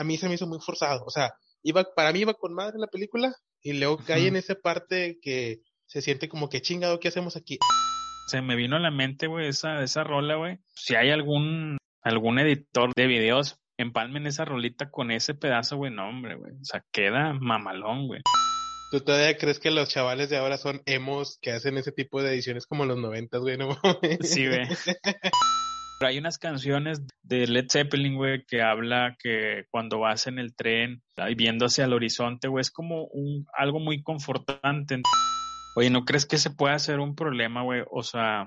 a mí se me hizo muy forzado. O sea, iba, para mí iba con madre la película y luego cae en esa parte que se siente como que chingado, ¿qué hacemos aquí? Se me vino a la mente, güey, esa, esa rola, güey. Si hay algún, algún editor de videos, empalmen esa rolita con ese pedazo, güey, no, hombre, güey. O sea, queda mamalón, güey. ¿Tú todavía crees que los chavales de ahora son emos que hacen ese tipo de ediciones como los noventas, güey? No Sí, güey. Pero hay unas canciones de Led Zeppelin, güey, que habla que cuando vas en el tren y viendo hacia el horizonte, güey, es como un, algo muy confortante. Oye, ¿no crees que se puede hacer un problema, güey? O sea,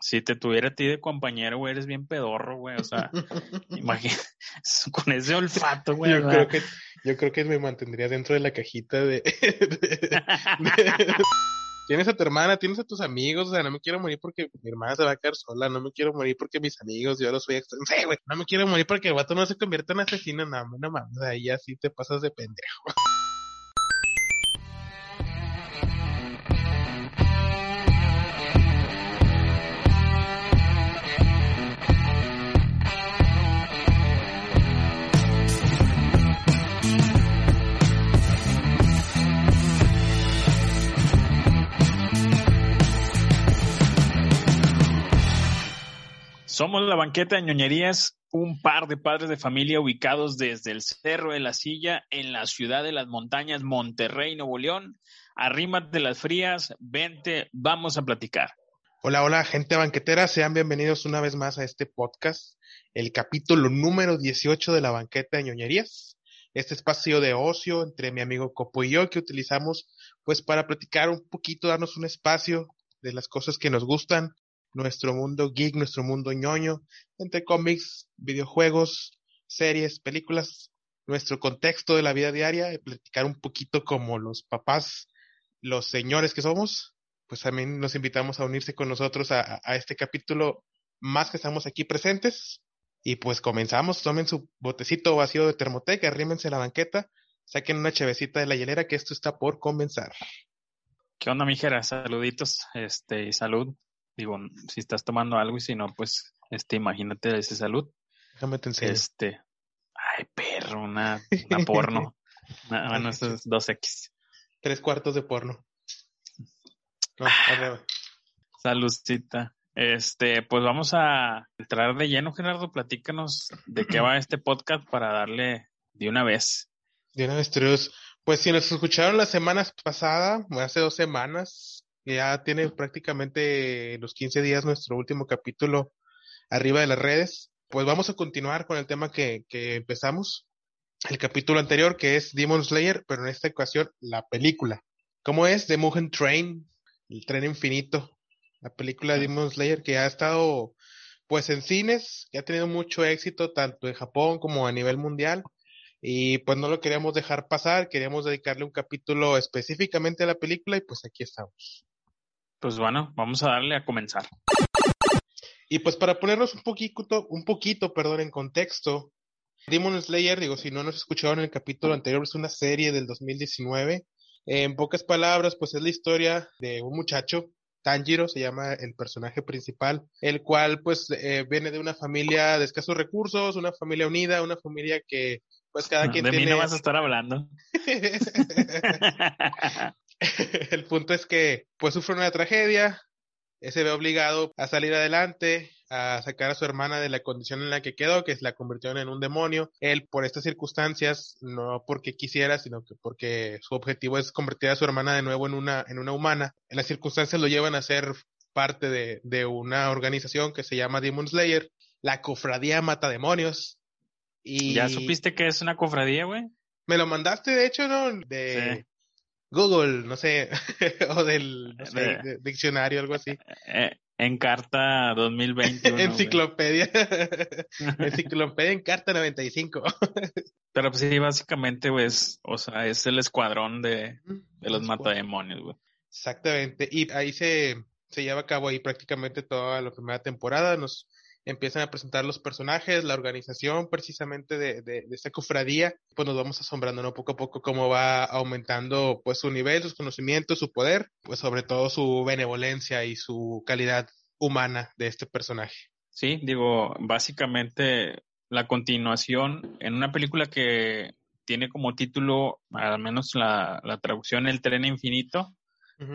si te tuviera a ti de compañero, güey, eres bien pedorro, güey. O sea, imagínate, con ese olfato, güey. Yo creo que, yo creo que me mantendría dentro de la cajita de tienes a tu hermana, tienes a tus amigos, o sea, no me quiero morir porque mi hermana se va a quedar sola, no me quiero morir porque mis amigos, yo los soy extraño, güey, no me quiero morir porque el vato no se convierte en asesino, no, no mames, ahí así te pasas de pendejo. Somos la banqueta de ñoñerías, un par de padres de familia ubicados desde el Cerro de la Silla en la ciudad de las montañas Monterrey, Nuevo León. Arrímate las frías, vente, vamos a platicar. Hola, hola, gente banquetera, sean bienvenidos una vez más a este podcast, el capítulo número 18 de la banqueta de ñoñerías. Este espacio de ocio entre mi amigo Copo y yo que utilizamos pues para platicar un poquito, darnos un espacio de las cosas que nos gustan, nuestro mundo geek, nuestro mundo ñoño, entre cómics, videojuegos, series, películas, nuestro contexto de la vida diaria, y platicar un poquito como los papás, los señores que somos, pues también nos invitamos a unirse con nosotros a, a este capítulo más que estamos aquí presentes. Y pues comenzamos, tomen su botecito vacío de termoteca, arrímense la banqueta, saquen una chevecita de la hielera que esto está por comenzar. ¿Qué onda, mijera? Saluditos, este, y salud Digo, si estás tomando algo y si no, pues, este, imagínate ese salud. Déjame te enseño. Este, ay, perro, una, una porno. bueno, eso es 2X. Tres cuartos de porno. No, ah, Saludcita. Este, pues vamos a entrar de lleno, Gerardo. Platícanos de qué va este podcast para darle de una vez. De una vez, Pues si nos escucharon la semana pasada, hace dos semanas, ya tiene prácticamente los 15 días nuestro último capítulo arriba de las redes. Pues vamos a continuar con el tema que, que empezamos, el capítulo anterior, que es Demon Slayer, pero en esta ocasión la película. ¿Cómo es? The Mugen Train, el tren infinito, la película de Demon Slayer que ha estado pues en cines, que ha tenido mucho éxito tanto en Japón como a nivel mundial. Y pues no lo queríamos dejar pasar, queríamos dedicarle un capítulo específicamente a la película y pues aquí estamos. Pues bueno, vamos a darle a comenzar. Y pues para ponernos un poquito, un poquito, perdón, en contexto, Demon Slayer, digo, si no nos escucharon en el capítulo anterior, es una serie del 2019. En pocas palabras, pues es la historia de un muchacho, Tanjiro se llama el personaje principal, el cual pues eh, viene de una familia de escasos recursos, una familia unida, una familia que pues cada quien de tiene... mí no vas a estar hablando. el punto es que pues sufre una tragedia, se ve obligado a salir adelante, a sacar a su hermana de la condición en la que quedó, que es la convirtió en un demonio. Él, por estas circunstancias, no porque quisiera, sino que porque su objetivo es convertir a su hermana de nuevo en una, en una humana. En las circunstancias lo llevan a ser parte de, de una organización que se llama Demon Slayer, la cofradía mata demonios. Y... ¿Ya supiste que es una cofradía, güey? Me lo mandaste, de hecho, ¿no? De, Google, no sé, o del diccionario, algo así. Eh, en carta 2021. Enciclopedia. Enciclopedia en carta 95. Pero pues sí, básicamente, pues, o sea, es el escuadrón de, de los matademonios, güey. Exactamente. Y ahí se, se lleva a cabo ahí prácticamente toda la primera temporada. Nos empiezan a presentar los personajes, la organización precisamente de, de, esta cofradía, pues nos vamos asombrando ¿no? poco a poco cómo va aumentando pues su nivel, sus conocimientos, su poder, pues sobre todo su benevolencia y su calidad humana de este personaje. Sí, digo, básicamente la continuación en una película que tiene como título, al menos la, la traducción, El tren infinito,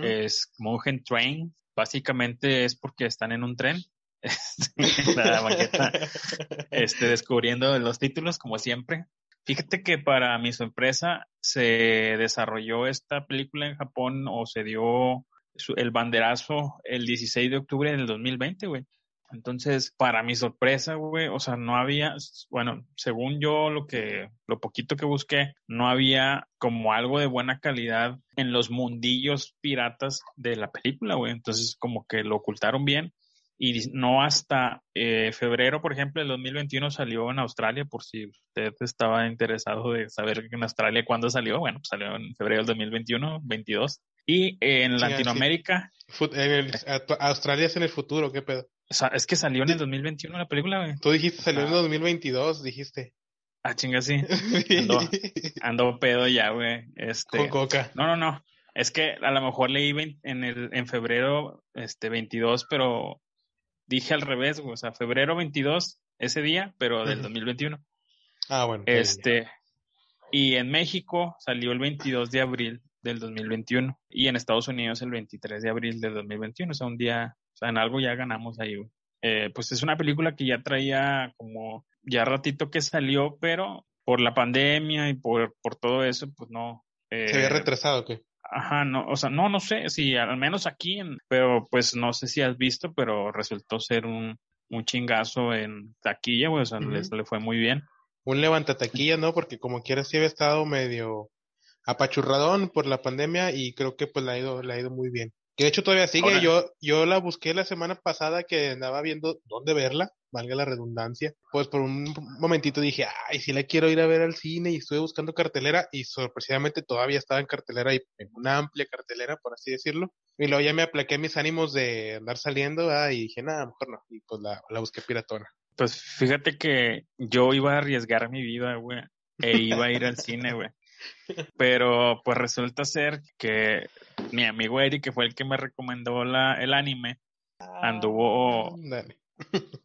es Mountain Train. Básicamente es porque están en un tren. la este, descubriendo los títulos, como siempre. Fíjate que para mi sorpresa se desarrolló esta película en Japón o se dio el banderazo el 16 de octubre del 2020, güey. Entonces, para mi sorpresa, güey, o sea, no había, bueno, según yo lo que, lo poquito que busqué, no había como algo de buena calidad en los mundillos piratas de la película, güey. Entonces, como que lo ocultaron bien y no hasta eh, febrero, por ejemplo, del 2021 salió en Australia, por si usted estaba interesado de saber en Australia cuándo salió, bueno, pues salió en febrero del 2021, 22. Y en Latinoamérica... En Australia es en el futuro, ¿qué pedo? Es que salió en el 2021 la película, güey. Tú dijiste, salió en el 2022, dijiste. Ah, chinga, sí. Ando, ando pedo ya, güey. Este, Con coca. No, no, no. Es que a lo mejor leí en, el, en febrero este, 22, pero dije al revés, güey. O sea, febrero 22, ese día, pero del 2021. Ah, bueno. Este, y en México salió el 22 de abril del 2021 y en Estados Unidos el 23 de abril del 2021, o sea, un día o sea, en algo ya ganamos ahí, eh, pues es una película que ya traía como ya ratito que salió, pero por la pandemia y por, por todo eso, pues no. Eh, ¿Se había retrasado o qué? Ajá, no, o sea, no, no sé, si al menos aquí, en, pero pues no sé si has visto, pero resultó ser un, un chingazo en taquilla, güey, o sea, le fue muy bien. Un levanta taquilla, ¿no? Porque como quiera sí había estado medio apachurradón por la pandemia y creo que pues le ha ido, le ha ido muy bien. Que de hecho todavía sigue. Yo, yo la busqué la semana pasada que andaba viendo dónde verla, valga la redundancia. Pues por un momentito dije, ay, si la quiero ir a ver al cine y estuve buscando cartelera y sorpresivamente todavía estaba en cartelera y en una amplia cartelera, por así decirlo. Y luego ya me aplaqué mis ánimos de andar saliendo y dije, nada, mejor no. Y pues la, la busqué piratona. Pues fíjate que yo iba a arriesgar mi vida, güey, e iba a ir al cine, güey. Pero pues resulta ser que mi amigo Eric, que fue el que me recomendó la, el anime, anduvo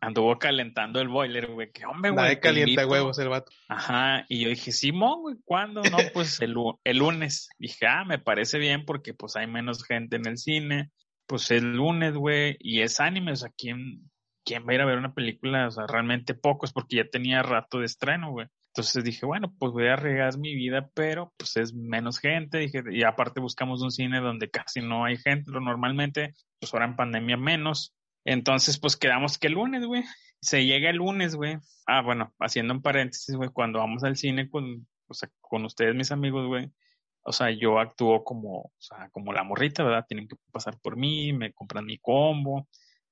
anduvo calentando el boiler, güey. Que hombre, güey. calienta huevos el vato. Ajá. Y yo dije, Simón, güey, ¿cuándo? No, pues el, el lunes. Dije, ah, me parece bien porque pues hay menos gente en el cine. Pues el lunes, güey. Y es anime, o sea, ¿quién, ¿quién va a ir a ver una película? O sea, realmente pocos porque ya tenía rato de estreno, güey. Entonces dije, bueno, pues voy a arriesgar mi vida, pero pues es menos gente. Dije, y aparte buscamos un cine donde casi no hay gente, lo normalmente, pues ahora en pandemia menos. Entonces, pues quedamos que el lunes, güey. Se llega el lunes, güey. Ah, bueno, haciendo un paréntesis, güey, cuando vamos al cine con, o sea, con ustedes, mis amigos, güey. O sea, yo actúo como, o sea, como la morrita, ¿verdad? Tienen que pasar por mí, me compran mi combo,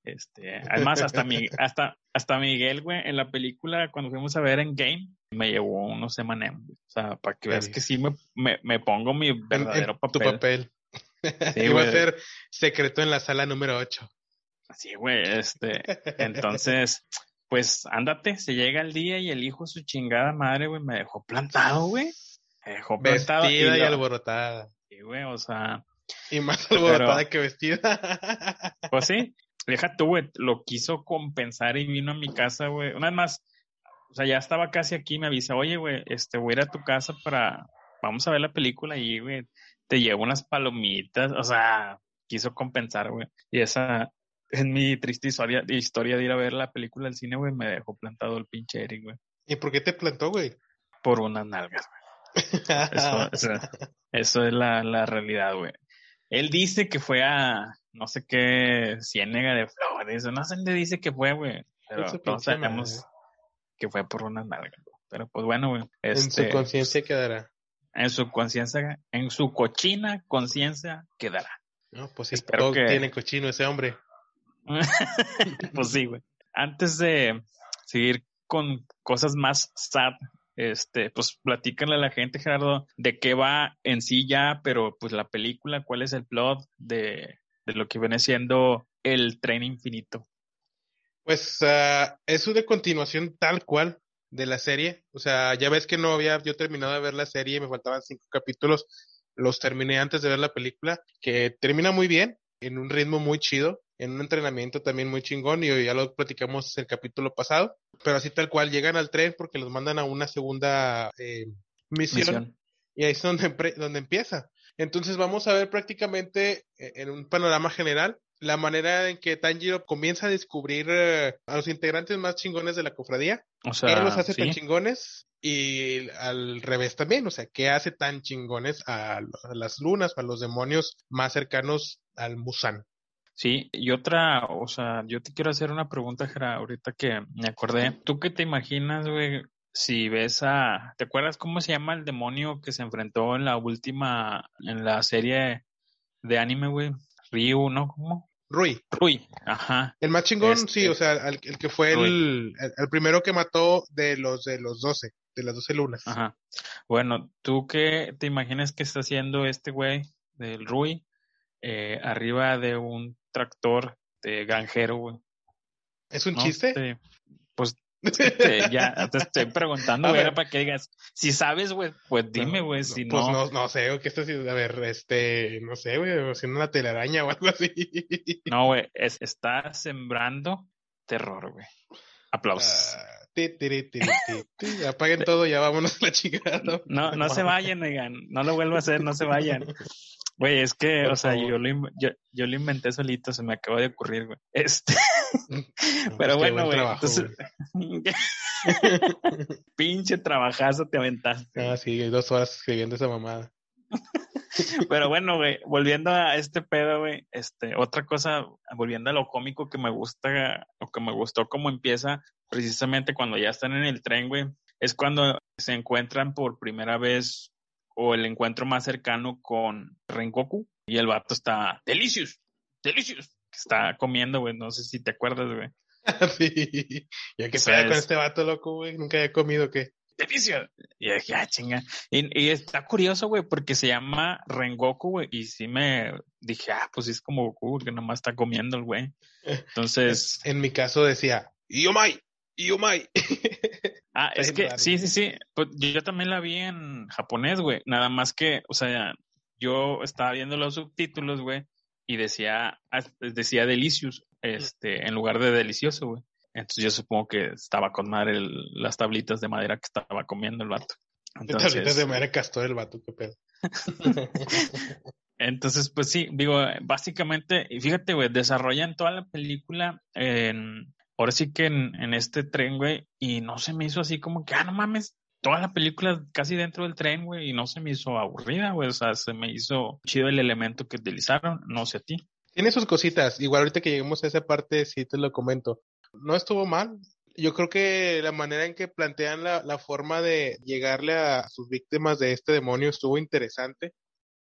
este, además, hasta, mi, hasta, hasta Miguel, güey, en la película, cuando fuimos a ver en Game, me llevó unos semanas, O sea, para que veas que sí me, me, pongo mi verdadero papel. Tu papel. Sí, Iba a ser secreto en la sala número 8. Así, güey, este. Entonces, pues ándate, se llega el día y el hijo su chingada madre, güey, me dejó plantado, güey. Me dejó plantado. Vestida y, alborotada. Sí, güey, o sea. Y más alborotada que vestida. Pues sí, deja tú, güey, lo quiso compensar y vino a mi casa, güey. Una vez más, o sea, ya estaba casi aquí, me avisa, oye, güey, este, voy a ir a tu casa para, vamos a ver la película y, güey, te llevo unas palomitas, o sea, quiso compensar, güey. Y esa es mi triste historia, historia de ir a ver la película del cine, güey, me dejó plantado el pinche Eric, güey. ¿Y por qué te plantó, güey? Por unas nalgas, güey. eso, eso, es la, la realidad, güey. Él dice que fue a, no sé qué ciénega de flores, no sé dónde dice que fue, güey. Pero todos sabemos que fue por una nalga. Pero pues bueno, güey. en su este, conciencia quedará. En su conciencia, en su cochina conciencia quedará. No, pues sí, Espero que... tiene cochino ese hombre. pues sí, güey. Antes de seguir con cosas más sad, este, pues platícanle a la gente, Gerardo, de qué va en sí ya, pero pues la película, cuál es el plot de, de lo que viene siendo el tren infinito. Pues uh, es una continuación tal cual de la serie. O sea, ya ves que no había yo terminado de ver la serie, me faltaban cinco capítulos, los terminé antes de ver la película, que termina muy bien. En un ritmo muy chido, en un entrenamiento también muy chingón, y ya lo platicamos el capítulo pasado, pero así tal cual llegan al tren porque los mandan a una segunda eh, misión, y ahí es donde, donde empieza. Entonces vamos a ver prácticamente eh, en un panorama general la manera en que Tanjiro comienza a descubrir eh, a los integrantes más chingones de la cofradía. O sea, ¿Qué los hace tan chingones? Y al revés también, o sea, ¿qué hace tan chingones a, las lunas a los demonios más cercanos al Musan? Sí, y otra, o sea, yo te quiero hacer una pregunta, Jera, ahorita que me acordé. ¿Tú qué te imaginas, güey, si ves a... ¿Te acuerdas cómo se llama el demonio que se enfrentó en la última, en la serie de anime, güey? Ryu, ¿no? ¿Cómo? Rui. Rui, ajá. El más chingón, sí, este, o sea, el, que fue el, el, primero que mató de los de los 12, de las 12 lunas. Ajá. Bueno, ¿tú qué te imaginas que está haciendo este güey del Rui eh, arriba de un tractor de granjero, güey? ¿Es un chiste? Pues este, ya te estoy preguntando, güey, para que digas, si sabes, güey, pues dime, güey, si no. Pues no, no sé, ¿qué estás haciendo? A ver, este, no sé, güey, haciendo una telaraña o algo así. No, güey, es, está sembrando terror, güey. Aplausos. Ah, Apaguen todo, ya vámonos a la chingada. No, no, se vayan, oigan, no lo vuelvo a hacer, no se vayan. Güey, es que, o sea, yo lo, yo, yo lo inventé solito, se me acaba de ocurrir, güey. Este. Pero bueno, güey. Entonces... Pinche trabajazo te aventaste. Ah, sí, dos horas escribiendo esa mamada. Pero bueno, güey, volviendo a este pedo, güey, este, otra cosa, volviendo a lo cómico que me gusta, o que me gustó cómo empieza, precisamente cuando ya están en el tren, güey, es cuando se encuentran por primera vez o el encuentro más cercano con Rengoku y el vato está delicious, delicious, está comiendo, güey, no sé si te acuerdas, güey. sí, ya que sea con este vato loco, güey, nunca había comido, ¿qué? ¡Delicia! Y dije, ah, chinga. Y, está curioso, güey, porque se llama Rengoku, güey, y sí me dije, ah, pues es como Goku, que nomás está comiendo el güey. Entonces. en mi caso decía, Yomai, Yomai. ah, es que, sí, sí, sí. Pues yo también la vi en japonés, güey. Nada más que, o sea, yo estaba viendo los subtítulos, güey, y decía, ah, decía Delicious, este, en lugar de delicioso, güey. Entonces yo supongo que estaba con madre las tablitas de madera que estaba comiendo el vato. Entonces, tablitas de madera castor el vato, qué pedo. Entonces, pues sí, digo, básicamente, y fíjate, güey, desarrollan toda la película en, ahora sí que en, en este tren, güey, y no se me hizo así como que, ah, no mames, toda la película casi dentro del tren, güey, y no se me hizo aburrida, güey, o sea, se me hizo chido el elemento que utilizaron, no sé a ti. Tiene sus cositas, igual ahorita que lleguemos a esa parte sí te lo comento. No estuvo mal. Yo creo que la manera en que plantean la, la forma de llegarle a sus víctimas de este demonio estuvo interesante.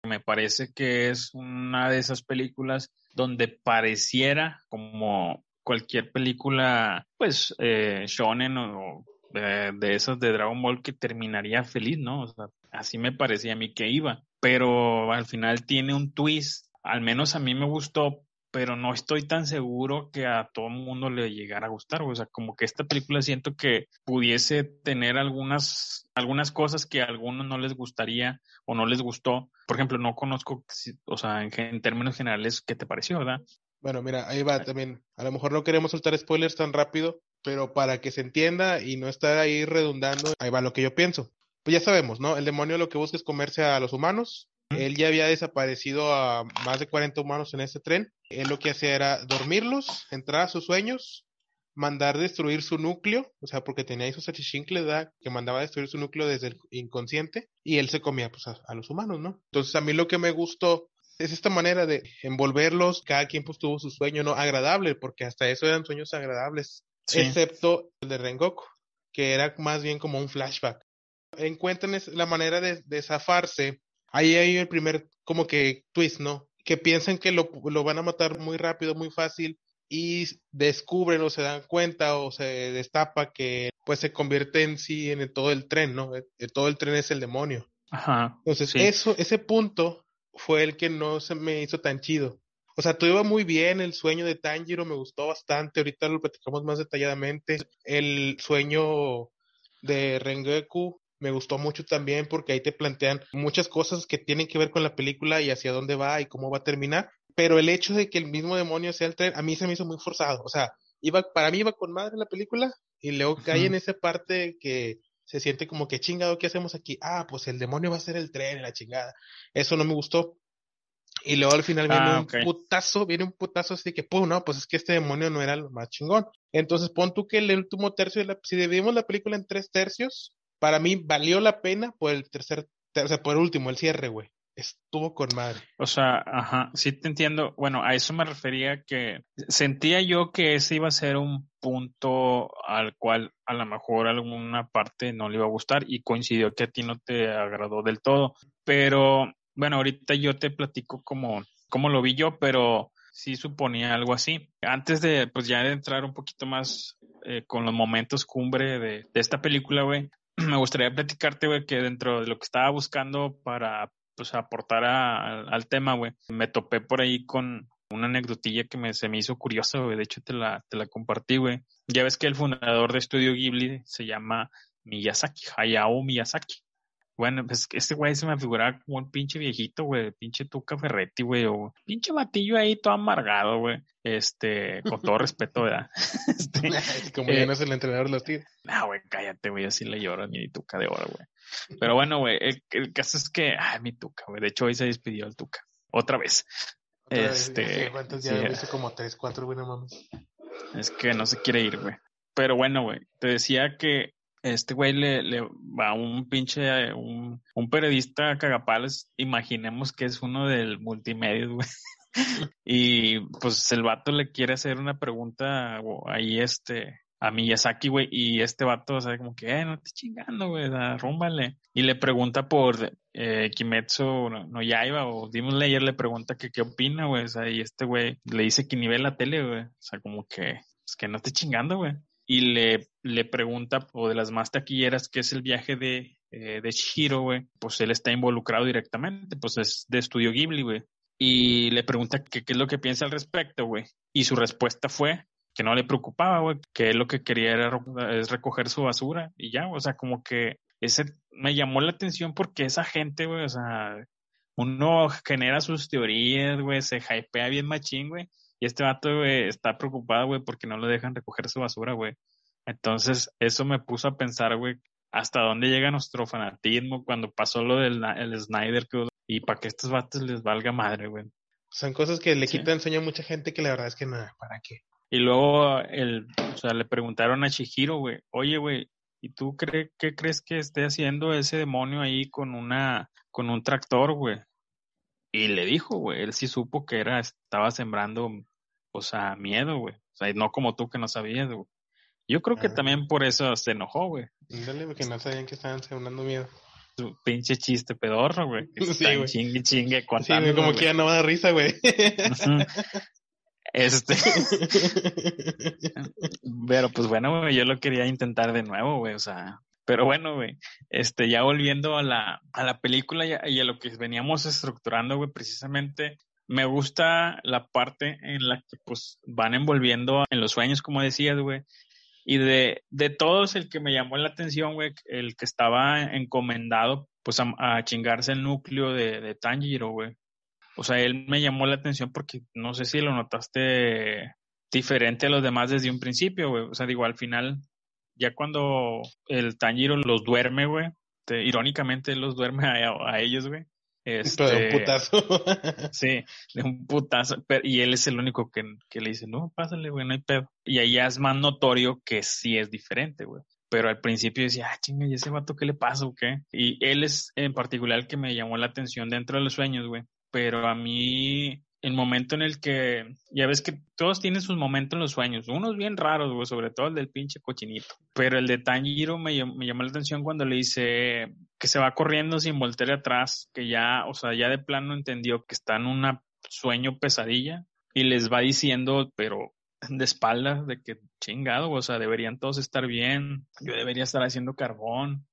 Me parece que es una de esas películas donde pareciera como cualquier película, pues, eh, shonen o de, esos de Dragon Ball que terminaría feliz, ¿no? O sea, así me parecía a mí que iba. Pero al final tiene un twist, al menos a mí me gustó, pero no estoy tan seguro que a todo el mundo le llegara a gustar. O sea, como que esta película siento que pudiese tener algunas, algunas cosas que a algunos no les gustaría o no les gustó. Por ejemplo, no conozco, o sea, en, en términos generales, ¿qué te pareció, verdad? Bueno, mira, ahí va también. A lo mejor no queremos soltar spoilers tan rápido, pero para que se entienda y no estar ahí redundando, ahí va lo que yo pienso. Pues ya sabemos, ¿no? El demonio lo que busca es comerse a los humanos. Él ya había desaparecido a más de 40 humanos en ese tren. Él lo que hacía era dormirlos, entrar a sus sueños, mandar destruir su núcleo, o sea, porque tenía esos achichincles. Que mandaba destruir su núcleo desde el inconsciente y él se comía pues a, los humanos, ¿no? Entonces a mí lo que me gustó es esta manera de envolverlos, cada quien pues tuvo su sueño, ¿no? Agradable, porque hasta eso eran sueños agradables excepto el de Rengoku, que era más bien como un flashback. Encuentran la manera de, zafarse. Ahí hay el primer como que twist, ¿no? Que piensan que lo, lo van a matar muy rápido, muy fácil, y descubren o se dan cuenta o se destapa que pues se convierte en sí en todo el tren, ¿no? Todo el tren es el demonio. Ajá. Entonces, eso, ese punto fue el que no se me hizo tan chido. O sea, todo iba muy bien, el sueño de Tanjiro me gustó bastante, ahorita lo platicamos más detalladamente. El sueño de Rengoku me gustó mucho también porque ahí te plantean muchas cosas que tienen que ver con la película y hacia dónde va y cómo va a terminar. pero el hecho de que el mismo demonio sea el tren, a mí se me hizo muy forzado. O sea, iba, para mí iba con madre la película y luego cae en esa parte que se siente como que chingado, ¿qué hacemos aquí? Ah, pues el demonio va a ser el tren, la chingada. Eso no me gustó. Y luego al final viene ah, un putazo, viene un putazo así que, pues no, pues es que este demonio no era lo más chingón. Entonces pon tú que el último tercio, de la, si dividimos la película en tres tercios, para mí valió la pena por el tercer, o sea, por el último, el cierre, güey. Estuvo con madre. O sea, ajá, sí te entiendo. Bueno, a eso me refería que sentía yo que ese iba a ser un punto al cual a lo mejor alguna parte no le iba a gustar y coincidió que a ti no te agradó del todo. Pero bueno, ahorita yo te platico como, como lo vi yo, pero sí suponía algo así. Antes de, pues ya de entrar un poquito más eh, con los momentos cumbre de, de esta película, güey, me gustaría platicarte, güey, que dentro de lo que estaba buscando para pues aportar al tema, güey. Me topé por ahí con una anecdotilla que me, se me hizo curiosa, güey. De hecho, te la, te la compartí, güey. Ya ves que el fundador de Estudio Ghibli se llama Miyazaki, Hayao Miyazaki. Bueno, pues este güey se me figuraba como un pinche viejito, güey, pinche Tuca Ferretti, güey, o pinche batillo ahí todo amargado, güey. Este, con todo respeto, ¿verdad? Este, como ya no es el entrenador de los tigres. No, güey, cállate, güey, así le lloro ni Tuca de oro, güey. Pero bueno, güey, el, caso es que, ay, mi Tuca, güey. De hecho, hoy se despidió el Tuca. Otra vez. este. ¿Cuántos ya sí, visto como tres, cuatro, güey, no mames. Es que no se quiere ir, güey. Pero bueno, güey, te decía que este güey le, le va a un pinche, un, un periodista cagapales, imaginemos que es uno del multimedia, güey. y pues el vato le quiere hacer una pregunta ahí este a Miyazaki, güey, y este vato, o sea, como que, eh, no te chingando, güey, rúmbale. Y le pregunta por eh, Kimetsu no, no Yaiba o Demon Slayer, le pregunta que qué opina, güey, o sea, y este güey le dice que nivel la tele, güey, o sea, como que, pues que no esté chingando, güey. Y le, le pregunta, o de las más taquilleras, qué es el viaje de, eh, de Shiro, güey, pues él está involucrado directamente, pues es de estudio Ghibli, güey. Y le pregunta qué es lo que piensa al respecto, güey. Y su respuesta fue, que no le preocupaba, güey, que él lo que quería era es recoger su basura y ya, o sea, como que ese me llamó la atención porque esa gente, güey, o sea, uno genera sus teorías, güey, se hypea bien machín, güey, y este vato, güey, está preocupado, güey, porque no le dejan recoger su basura, güey. Entonces, eso me puso a pensar, güey, hasta dónde llega nuestro fanatismo cuando pasó lo del el Snyder y para que estos vatos les valga madre, güey. Son cosas que le quitan sueño a mucha gente que la verdad es que nada, ¿para qué? Y luego el, o sea, le preguntaron a Chihiro, güey, oye, güey, ¿y tú crees qué crees que esté haciendo ese demonio ahí con una, con un tractor, güey? Y le dijo, güey, él sí supo que era, estaba sembrando, o sea, miedo, güey. O sea, no como tú que no sabías, güey. Yo creo que también por eso se enojó, güey. Dale, porque no sabían que estaban sembrando miedo. Su pinche chiste pedorro, güey. sí, güey. chingue, chingue contando. Sí, como que ya no va a dar risa, güey. Este. pero pues bueno, güey, yo lo quería intentar de nuevo, güey, o sea. Pero bueno, güey, este, ya volviendo a la, a la película y a, y a lo que veníamos estructurando, güey, precisamente me gusta la parte en la que pues van envolviendo en los sueños, como decías, güey. Y de, de todos, el que me llamó la atención, güey, el que estaba encomendado, pues a, a chingarse el núcleo de, de Tanjiro, güey o sea, él me llamó la atención porque no sé si lo notaste diferente a los demás desde un principio, güey. O sea, digo, al final, ya cuando el Tanjiro los duerme, güey, irónicamente los duerme a, ellos, güey. Este, de un putazo. sí, de un putazo. y él es el único que, que le dice, no, pásale, güey, no hay pedo. Y ahí ya es más notorio que sí es diferente, güey. Pero al principio decía, ah, chinga, ¿y ese vato qué le pasa o qué? Y él es en particular el que me llamó la atención dentro de los sueños, güey pero a mí el momento en el que, ya ves que todos tienen sus momentos en los sueños, unos bien raros, güey, sobre todo el del pinche cochinito, pero el de Tanjiro me, me llamó la atención cuando le dice que se va corriendo sin voltear atrás, que ya, o sea, ya de plano entendió que está en un sueño pesadilla y les va diciendo, pero de espaldas, de que chingado, o sea, deberían todos estar bien, yo debería estar haciendo carbón,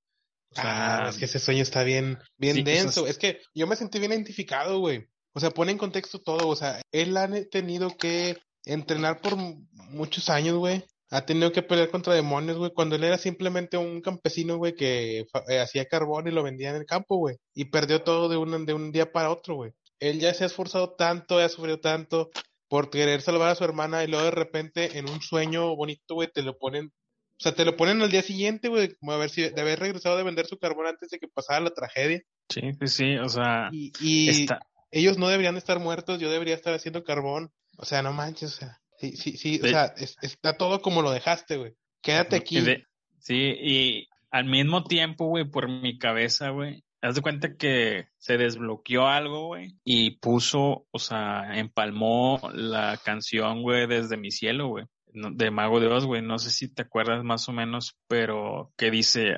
ah, es que ese sueño está bien, bien denso. es que yo me sentí bien identificado, güey. O sea, pone en contexto todo. O sea, él ha tenido que entrenar por muchos años, güey. Ha tenido que pelear contra demonios, güey, cuando él era simplemente un campesino, güey, que eh, hacía carbón y lo vendía en el campo, güey. Y perdió todo de un, de un día para otro, güey. él ya se ha esforzado tanto, ya ha sufrido tanto por querer salvar a su hermana y luego de repente en un sueño bonito, güey, te lo ponen, o sea, te lo ponen al día siguiente, güey, como a ver si de haber regresado de vender su carbón antes de que pasara la tragedia. Sí, sí, sí, o sea, y, ellos no deberían estar muertos, yo debería estar haciendo carbón, o sea, no manches, o sea, sí, sí, sí, o sea, está todo como lo dejaste, güey, quédate aquí. sí, y al mismo tiempo, güey, por mi cabeza, güey, haz de cuenta que se desbloqueó algo, güey, y puso, o sea, empalmó la canción, güey, desde mi cielo, güey, de Mago de Oz, güey. No sé si te acuerdas más o menos, pero que dice,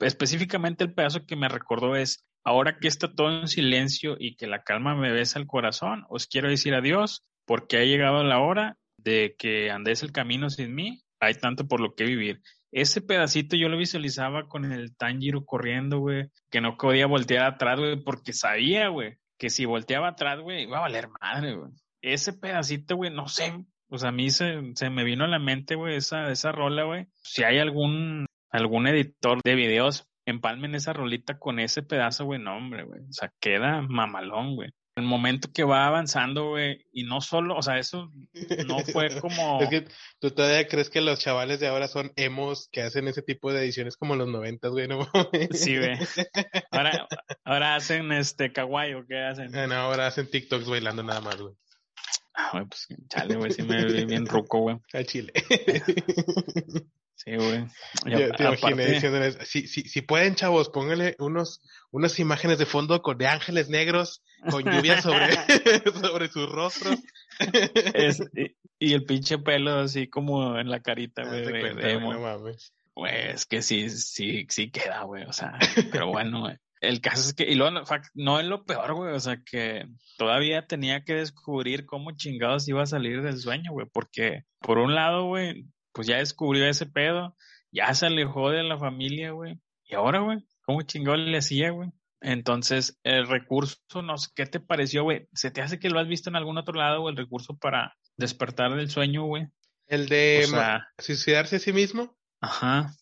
específicamente el pedazo que me recordó es, ahora que está todo en silencio y que la calma me besa el corazón, os quiero decir adiós, porque ha llegado la hora de que andéis el camino sin mí, hay tanto por lo que vivir ese pedacito yo lo visualizaba con el Tanjiro corriendo, güey, que no podía voltear atrás, güey, porque sabía, güey, que si volteaba atrás, güey, iba a valer madre, güey. Ese pedacito, güey, no sé, o sea, a mí se, se me vino a la mente, güey, esa, esa rola, güey. Si hay algún, algún editor de videos, empalmen esa rolita con ese pedazo, güey, no, hombre, güey. O sea, queda mamalón, güey el momento que va avanzando, güey, y no solo, o sea, eso no fue como... es que tú todavía crees que los chavales de ahora son emos que hacen ese tipo de ediciones como los noventas, güey, no Sí, güey. Ahora, ahora hacen este kawaii o qué hacen. Ah, no, ahora hacen TikToks bailando nada más, güey. Ah, güey, pues chale, güey, sí me vi bien ruco, güey. A Chile. Sí, güey. Yo te imaginé diciéndoles, si, si, si pueden, chavos, pónganle unos, unas imágenes de fondo con, de ángeles negros con lluvia sobre, sobre sus rostros. y, el pinche pelo así como en la carita, güey. Güey, es que sí, sí, sí queda, güey. O sea, pero bueno, güey. El caso es que, y luego, no es lo peor, güey, o sea, que todavía tenía que descubrir cómo chingados iba a salir del sueño, güey, porque por un lado, güey, pues ya descubrió ese pedo, ya se alejó de la familia, güey. Y ahora, güey, ¿cómo chingón le hacía, güey? Entonces, el recurso, no sé, ¿qué te pareció, güey? ¿Se te hace que lo has visto en algún otro lado, güey, el recurso para despertar del sueño, güey? El de suicidarse a sí mismo. Ajá.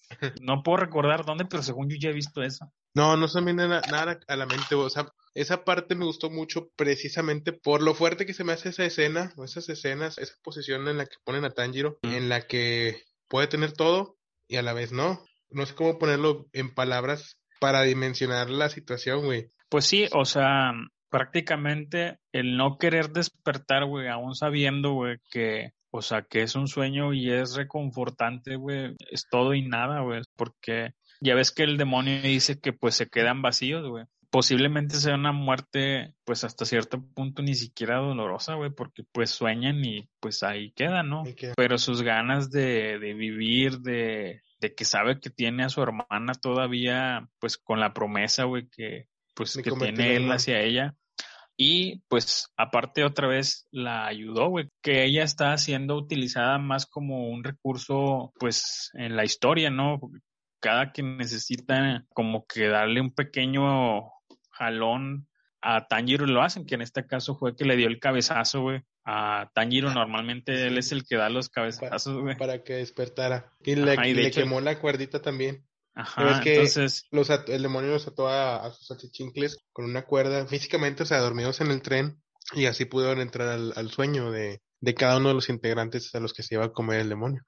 No puedo recordar dónde, pero según yo ya he visto eso. No, no se me viene nada a la mente, o sea, esa parte me gustó mucho precisamente por lo fuerte que se me hace esa escena, o esas escenas, esa posición en la que ponen a Tanjiro, en la que puede tener todo y a la vez no. No sé cómo ponerlo en palabras para dimensionar la situación, güey. Pues sí, o sea, prácticamente el no querer despertar, güey, aún sabiendo, güey, que, o sea, que es un sueño y es reconfortante, güey, es todo y nada, güey, porque ya ves que el demonio dice que pues se quedan vacíos, güey. Posiblemente sea una muerte, pues hasta cierto punto ni siquiera dolorosa, güey, porque pues sueñan y pues ahí quedan, ¿no? Pero sus ganas de, de vivir, de, de que sabe que tiene a su hermana todavía, pues con la promesa, güey, que pues que tiene él hacia ella. Y pues aparte otra vez la ayudó, güey, que ella está siendo utilizada más como un recurso, pues en la historia, ¿no? cada que necesita como que darle un pequeño jalón a Tanjiro lo hacen, que en este caso fue que le dio el cabezazo, güey. A Tanjiro normalmente él es el que da los cabezazos, güey. Para, que despertara. Y le, quemó la cuerdita también. Ajá, entonces... Los, el demonio los ató a, sus achichincles con una cuerda físicamente, o sea, dormidos en el tren y así pudieron entrar al, sueño de, de, cada uno de los integrantes a los que se iba a comer el demonio.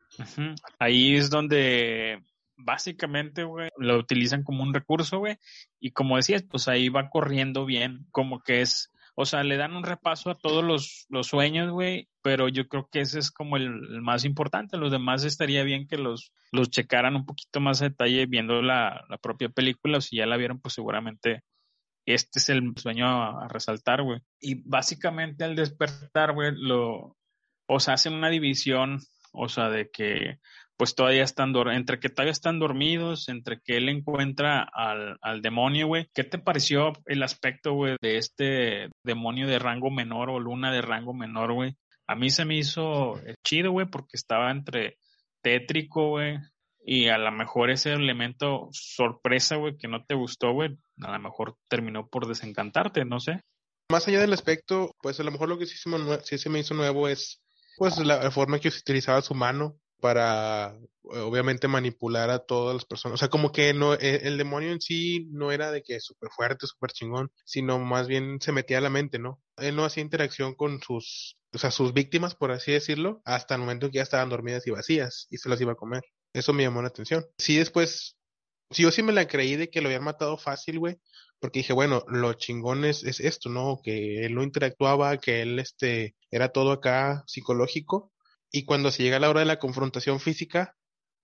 Ahí es donde básicamente, güey, lo utilizan como un recurso, güey, y como decías, pues ahí va corriendo bien, como que es, o sea, le dan un repaso a todos los, los sueños, güey, pero yo creo que ese es como el, más importante, los demás estaría bien que los, los checaran un poquito más a detalle viendo la, la propia película, o si ya la vieron, pues seguramente este es el sueño a, a resaltar, güey. Y básicamente al despertar, güey, lo, o sea, hacen una división, o sea, de que pues todavía están, entre que todavía están dormidos, entre que él encuentra al, al demonio, güey. ¿Qué te pareció el aspecto, güey, de este demonio de rango menor o luna de rango menor, güey? A mí se me hizo chido, güey, porque estaba entre tétrico, güey, y a lo mejor ese elemento sorpresa, güey, que no te gustó, güey, a lo mejor terminó por desencantarte, no sé. Más allá del aspecto, pues a lo mejor lo que sí se me, hizo nuevo es, pues, la forma que utilizaba su mano para obviamente manipular a todas las personas. O sea, como que no, e, el, demonio en sí no era de que súper fuerte, súper chingón, sino más bien se metía a la mente, ¿no? Él no hacía interacción con sus, o sea, sus víctimas, por así decirlo, hasta el momento en que ya estaban dormidas y vacías y se las iba a comer. Eso me llamó la atención. Sí, después, sí, yo sí me la creí de que lo habían matado fácil, güey, porque dije, bueno, lo chingón es, es esto, ¿no? Que él no interactuaba, que él, este, era todo acá psicológico y cuando se llega a la hora de la confrontación física,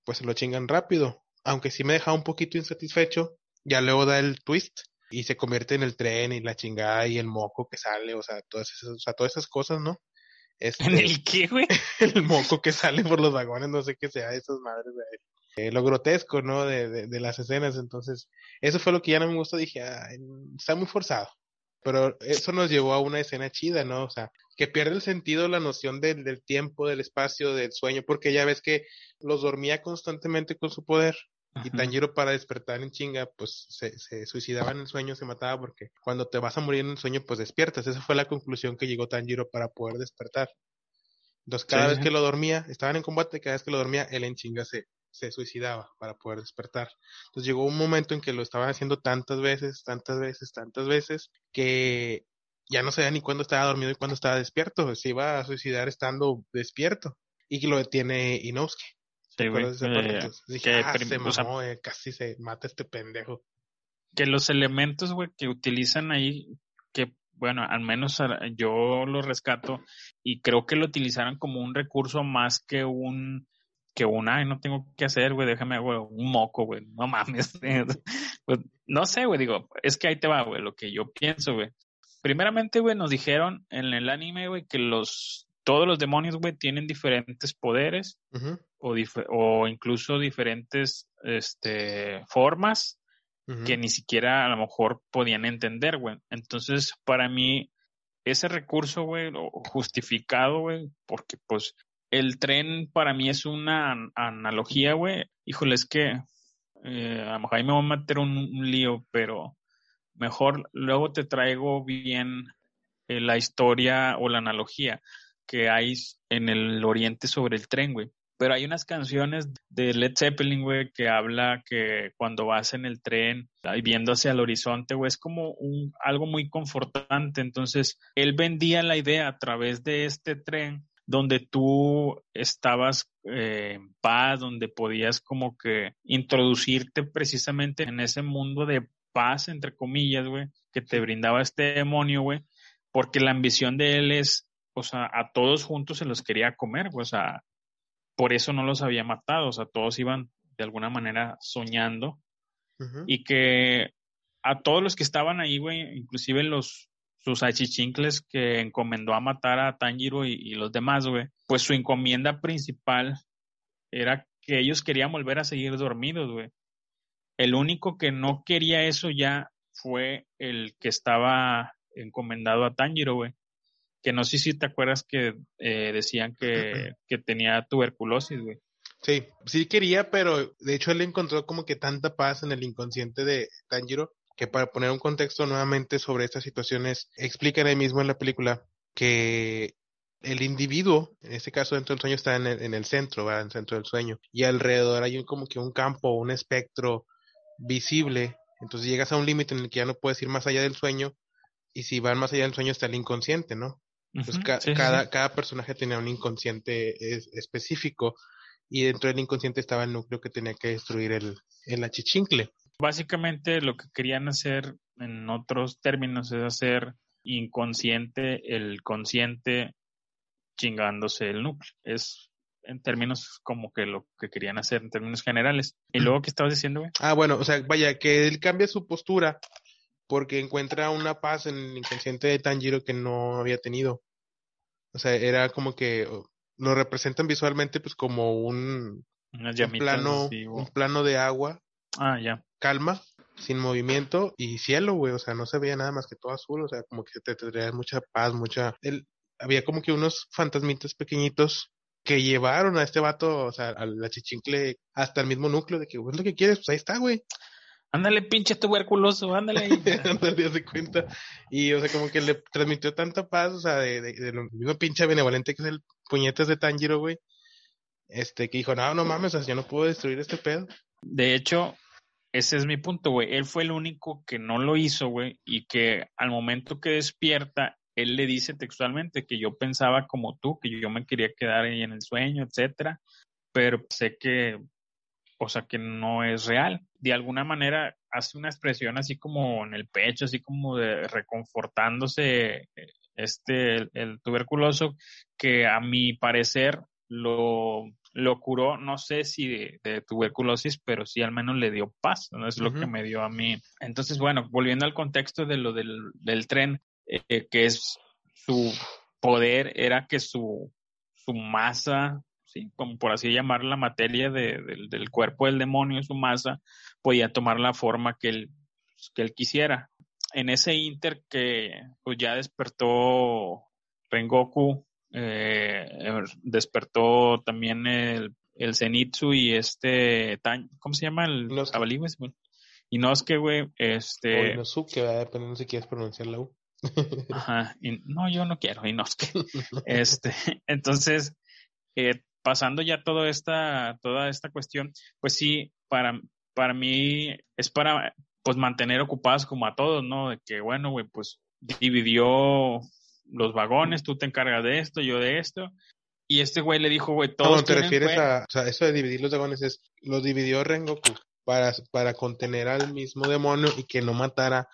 pues se lo chingan rápido. Aunque sí me deja un poquito insatisfecho, ya luego da el twist y se convierte en el tren y la chingada y el moco que sale, o sea, todas esas, o sea, todas esas cosas, ¿no? Este, ¿En el qué, güey? el moco que sale por los vagones, no sé qué sea, esas madres, de eh, lo grotesco, ¿no? De, de, de, las escenas, entonces, eso fue lo que ya no me gustó, dije, ah, está muy forzado. Pero eso nos llevó a una escena chida, ¿no? O sea, que pierde el sentido la noción del, del tiempo, del espacio, del sueño, porque ya ves que los dormía constantemente con su poder. Y Tanjiro para despertar en chinga, pues se, se, suicidaba en el sueño, se mataba porque cuando te vas a morir en el sueño, pues despiertas. Esa fue la conclusión que llegó Tanjiro para poder despertar. Entonces cada vez que lo dormía, estaban en combate, cada vez que lo dormía, él en chinga se, se suicidaba para poder despertar. Entonces llegó un momento en que lo estaban haciendo tantas veces, tantas veces, tantas veces, que ya no sabía ni cuándo estaba dormido y cuándo estaba despierto. Se iba a suicidar estando despierto. Y lo detiene. Sí, eh, dije, ah, se mamó, eh, casi se mata este pendejo. Que los elementos, güey, que utilizan ahí, que bueno, al menos yo lo rescato y creo que lo utilizaron como un recurso más que un que una, no tengo que hacer, güey, déjame, güey, un moco, güey, no mames. pues, no sé, güey, digo, es que ahí te va, güey, lo que yo pienso, güey. Primeramente, güey, nos dijeron en el anime, güey, que los, todos los demonios, güey, tienen diferentes poderes o, o incluso diferentes, este, formas que ni siquiera a lo mejor podían entender, güey. Entonces, para mí, ese recurso, güey, justificado, güey, porque pues el tren para mí es una analogía, güey. Híjole, es que eh, a lo mejor ahí me voy a meter un, lío, pero mejor luego te traigo bien eh, la historia o la analogía que hay en el oriente sobre el tren, güey. Pero hay unas canciones de Led Zeppelin, güey, que habla que cuando vas en el tren viendo hacia el horizonte, güey, es como un, algo muy confortante. Entonces, él vendía la idea a través de este tren donde tú estabas eh, en paz, donde podías como que introducirte precisamente en ese mundo de paz, entre comillas, güey, que te brindaba este demonio, güey, porque la ambición de él es, o sea, a todos juntos se los quería comer, o sea, por eso no los había matado, o sea, todos iban de alguna manera soñando y que a todos los que estaban ahí, güey, inclusive los, sus achichincles que encomendó a matar a Tanjiro y, los demás, güey, pues su encomienda principal era que ellos querían volver a seguir dormidos, güey. El único que no quería eso ya fue el que estaba encomendado a Tanjiro, güey. Que no sé si te acuerdas que eh, decían que, que tenía tuberculosis, güey. Sí, sí quería, pero de hecho él encontró como que tanta paz en el inconsciente de Tanjiro que para poner un contexto nuevamente sobre estas situaciones, explican ahí mismo en la película que el individuo, en este caso dentro del sueño, está en el, en el centro, ¿verdad? en el centro del sueño, y alrededor hay como que un campo, un espectro visible, entonces llegas a un límite en el que ya no puedes ir más allá del sueño, y si van más allá del sueño está el inconsciente, ¿no? Entonces cada, cada personaje tenía un inconsciente específico, y dentro del inconsciente estaba el núcleo que tenía que destruir el, el achichincle. Básicamente lo que querían hacer en otros términos es hacer inconsciente el consciente chingándose el núcleo. Es en términos como que lo que querían hacer en términos generales. ¿Y luego qué estabas diciendo, güey? Ah, bueno, o sea, vaya, que él cambia su postura porque encuentra una paz en el inconsciente de Tanjiro que no había tenido. O sea, era como que lo representan visualmente pues como un, un plano, un plano de agua. Ah, ya calma, sin movimiento y cielo, güey, o sea, no se veía nada más que todo azul, o sea, como que te traía mucha paz, mucha... El, había como que unos fantasmitas pequeñitos que llevaron a este vato, o sea, a la chichincle hasta el mismo núcleo de que, güey, lo que quieres, pues ahí está, güey. Ándale, pinche tuberculoso, ándale ándale, se cuenta. Y, o sea, como que le transmitió tanta paz, o sea, de, de, lo mismo pinche benevolente que es el puñetes de Tanjiro, güey este, que dijo, no, no mames, yo no puedo destruir este pedo. De hecho, ese es mi punto, güey. Él fue el único que no lo hizo, güey, y que al momento que despierta, él le dice textualmente que yo pensaba como tú, que yo me quería quedar ahí en el sueño, etcétera, pero sé que, o sea, que no es real. De alguna manera hace una expresión así como en el pecho, así como de reconfortándose este, el, el tuberculoso, que a mi parecer lo lo curó, no sé si de, tuberculosis, pero sí al menos le dio paz, ¿no? es lo que me dio a mí. Entonces, bueno, volviendo al contexto de lo del, del tren, eh, que es su poder, era que su, su masa, ¿sí? como por así llamar la materia de, del cuerpo del demonio, su masa, podía tomar la forma que él, que él quisiera. En ese inter que pues ya despertó Rengoku eh, despertó también el, el Zenitsu y este, ¿cómo se llama? El jabalí, güey. Inosuke, güey, este... O Inosuke, dependiendo si quieres pronunciar la U. Ajá, no, yo no quiero Inosuke. este, entonces, eh, pasando ya toda esta, toda esta cuestión, pues sí, para, para mí es para, pues, mantener ocupados como a todos, ¿no? De que, bueno, güey, pues, dividió los vagones, tú te encargas de esto, yo de esto. Y este güey le dijo, güey, todo. No, te refieres a, o sea, eso de dividir los vagones es, lo dividió Rengoku para, para contener al mismo demonio y que no matara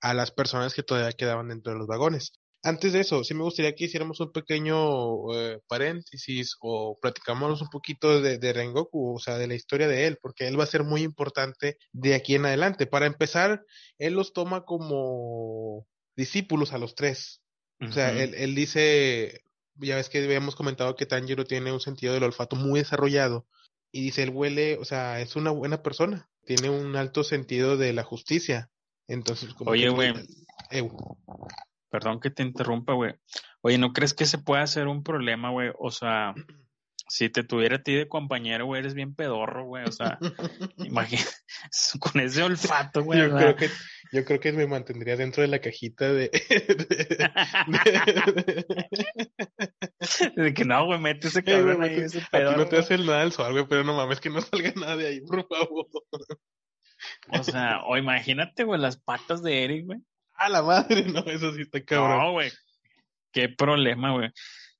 a las personas que todavía quedaban dentro de los vagones. Antes de eso, sí me gustaría que hiciéramos un pequeño eh, paréntesis o platicamos un poquito de, de, Rengoku, o sea, de la historia de él, porque él va a ser muy importante de aquí en adelante. Para empezar, él los toma como discípulos a los tres. O sea, él, él dice, ya ves que habíamos comentado que Tanjiro tiene un sentido del olfato muy desarrollado y dice, él huele, o sea, es una buena persona, tiene un alto sentido de la justicia. Entonces, como Oye, güey. Perdón que te interrumpa, güey. Oye, ¿no crees que se puede hacer un problema, güey? O sea, si te tuviera a ti de compañero, güey, eres bien pedorro, güey. O sea, imagínate, con ese olfato, güey. Yo creo que, yo creo que me mantendría dentro de la cajita de. de, que no, güey, mete ese cabrón ahí, ese pedorro. no te hace nada del suave, güey, pero no mames, que no salga nada de ahí, por favor. O sea, o imagínate, güey, las patas de Eric, güey. A la madre, no, eso sí está cabrón. No, güey. Qué problema, güey.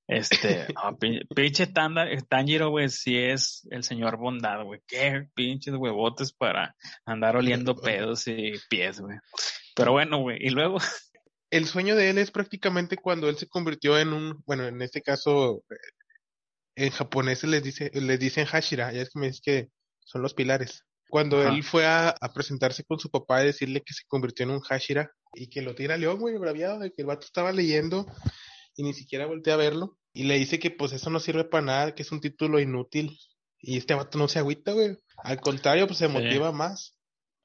Este, no, pinche Tanjiro, güey, sí es el señor bondad, güey. Qué pinches huevotes para andar oliendo pedos y pies, güey. Pero bueno, güey, y luego. El sueño de él es prácticamente cuando él se convirtió en un, bueno, en este caso, en japonés les dice, les dicen Hashira, ya es que me dice que son los pilares. Cuando él fue a, a, presentarse con su papá y decirle que se convirtió en un Hashira y que lo tira León, güey, braviado, de que el vato estaba leyendo y ni siquiera volteé a verlo. Y le dice que pues eso no sirve para nada, que es un título inútil. Y este vato no se agüita, güey. Al contrario, pues se motiva más.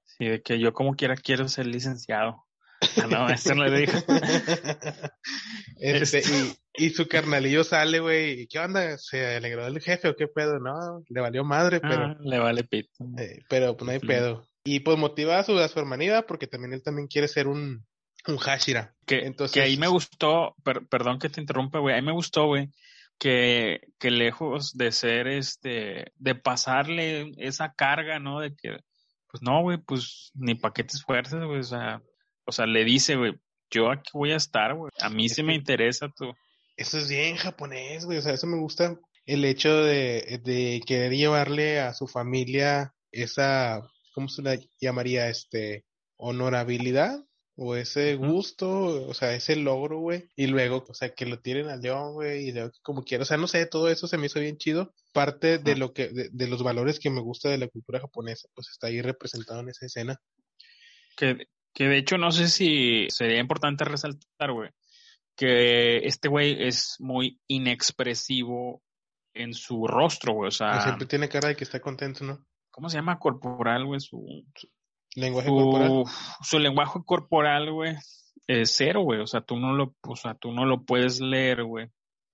Sí, de que yo como quiera quiero ser licenciado. Ah, no, eso no le dijo. este, y, y, su carnalillo sale, güey. ¿Qué onda? ¿Se alegró del jefe o qué pedo? No, le valió madre, pero. Ah, le vale pito. Eh, pero pues no hay pedo. Y pues motiva a su, a su hermanidad porque también él también quiere ser un, un Hashira. Que, Entonces, que ahí me gustó, perdón que te interrumpa, güey, ahí me gustó, güey, que, que lejos de ser este, de pasarle esa carga, ¿no? De que, pues no, güey, pues ni paquetes fuertes, güey, o sea, o sea, le dice, güey, yo aquí voy a estar, güey, a mí sí me interesa tú. Eso es bien japonés, güey, o sea, eso me gusta el hecho de, de querer llevarle a su familia esa, ¿cómo se la llamaría? Este, honorabilidad o ese gusto, o sea, ese logro, güey, y luego, o sea, que lo tiren al león, güey, y de, como quiera, o sea, no sé, todo eso se me hizo bien chido, parte de lo que, de, los valores que me gusta de la cultura japonesa, pues está ahí representado en esa escena. Que, que de hecho no sé si sería importante resaltar, güey, que este güey es muy inexpresivo en su rostro, güey, o sea... Siempre tiene cara de que está contento, ¿no? ¿Cómo se llama? Corporal, güey, su Lenguaje su, corporal. Su lenguaje corporal, güey, es cero, güey. O sea, tú no lo, o sea, tú no lo puedes leer, güey.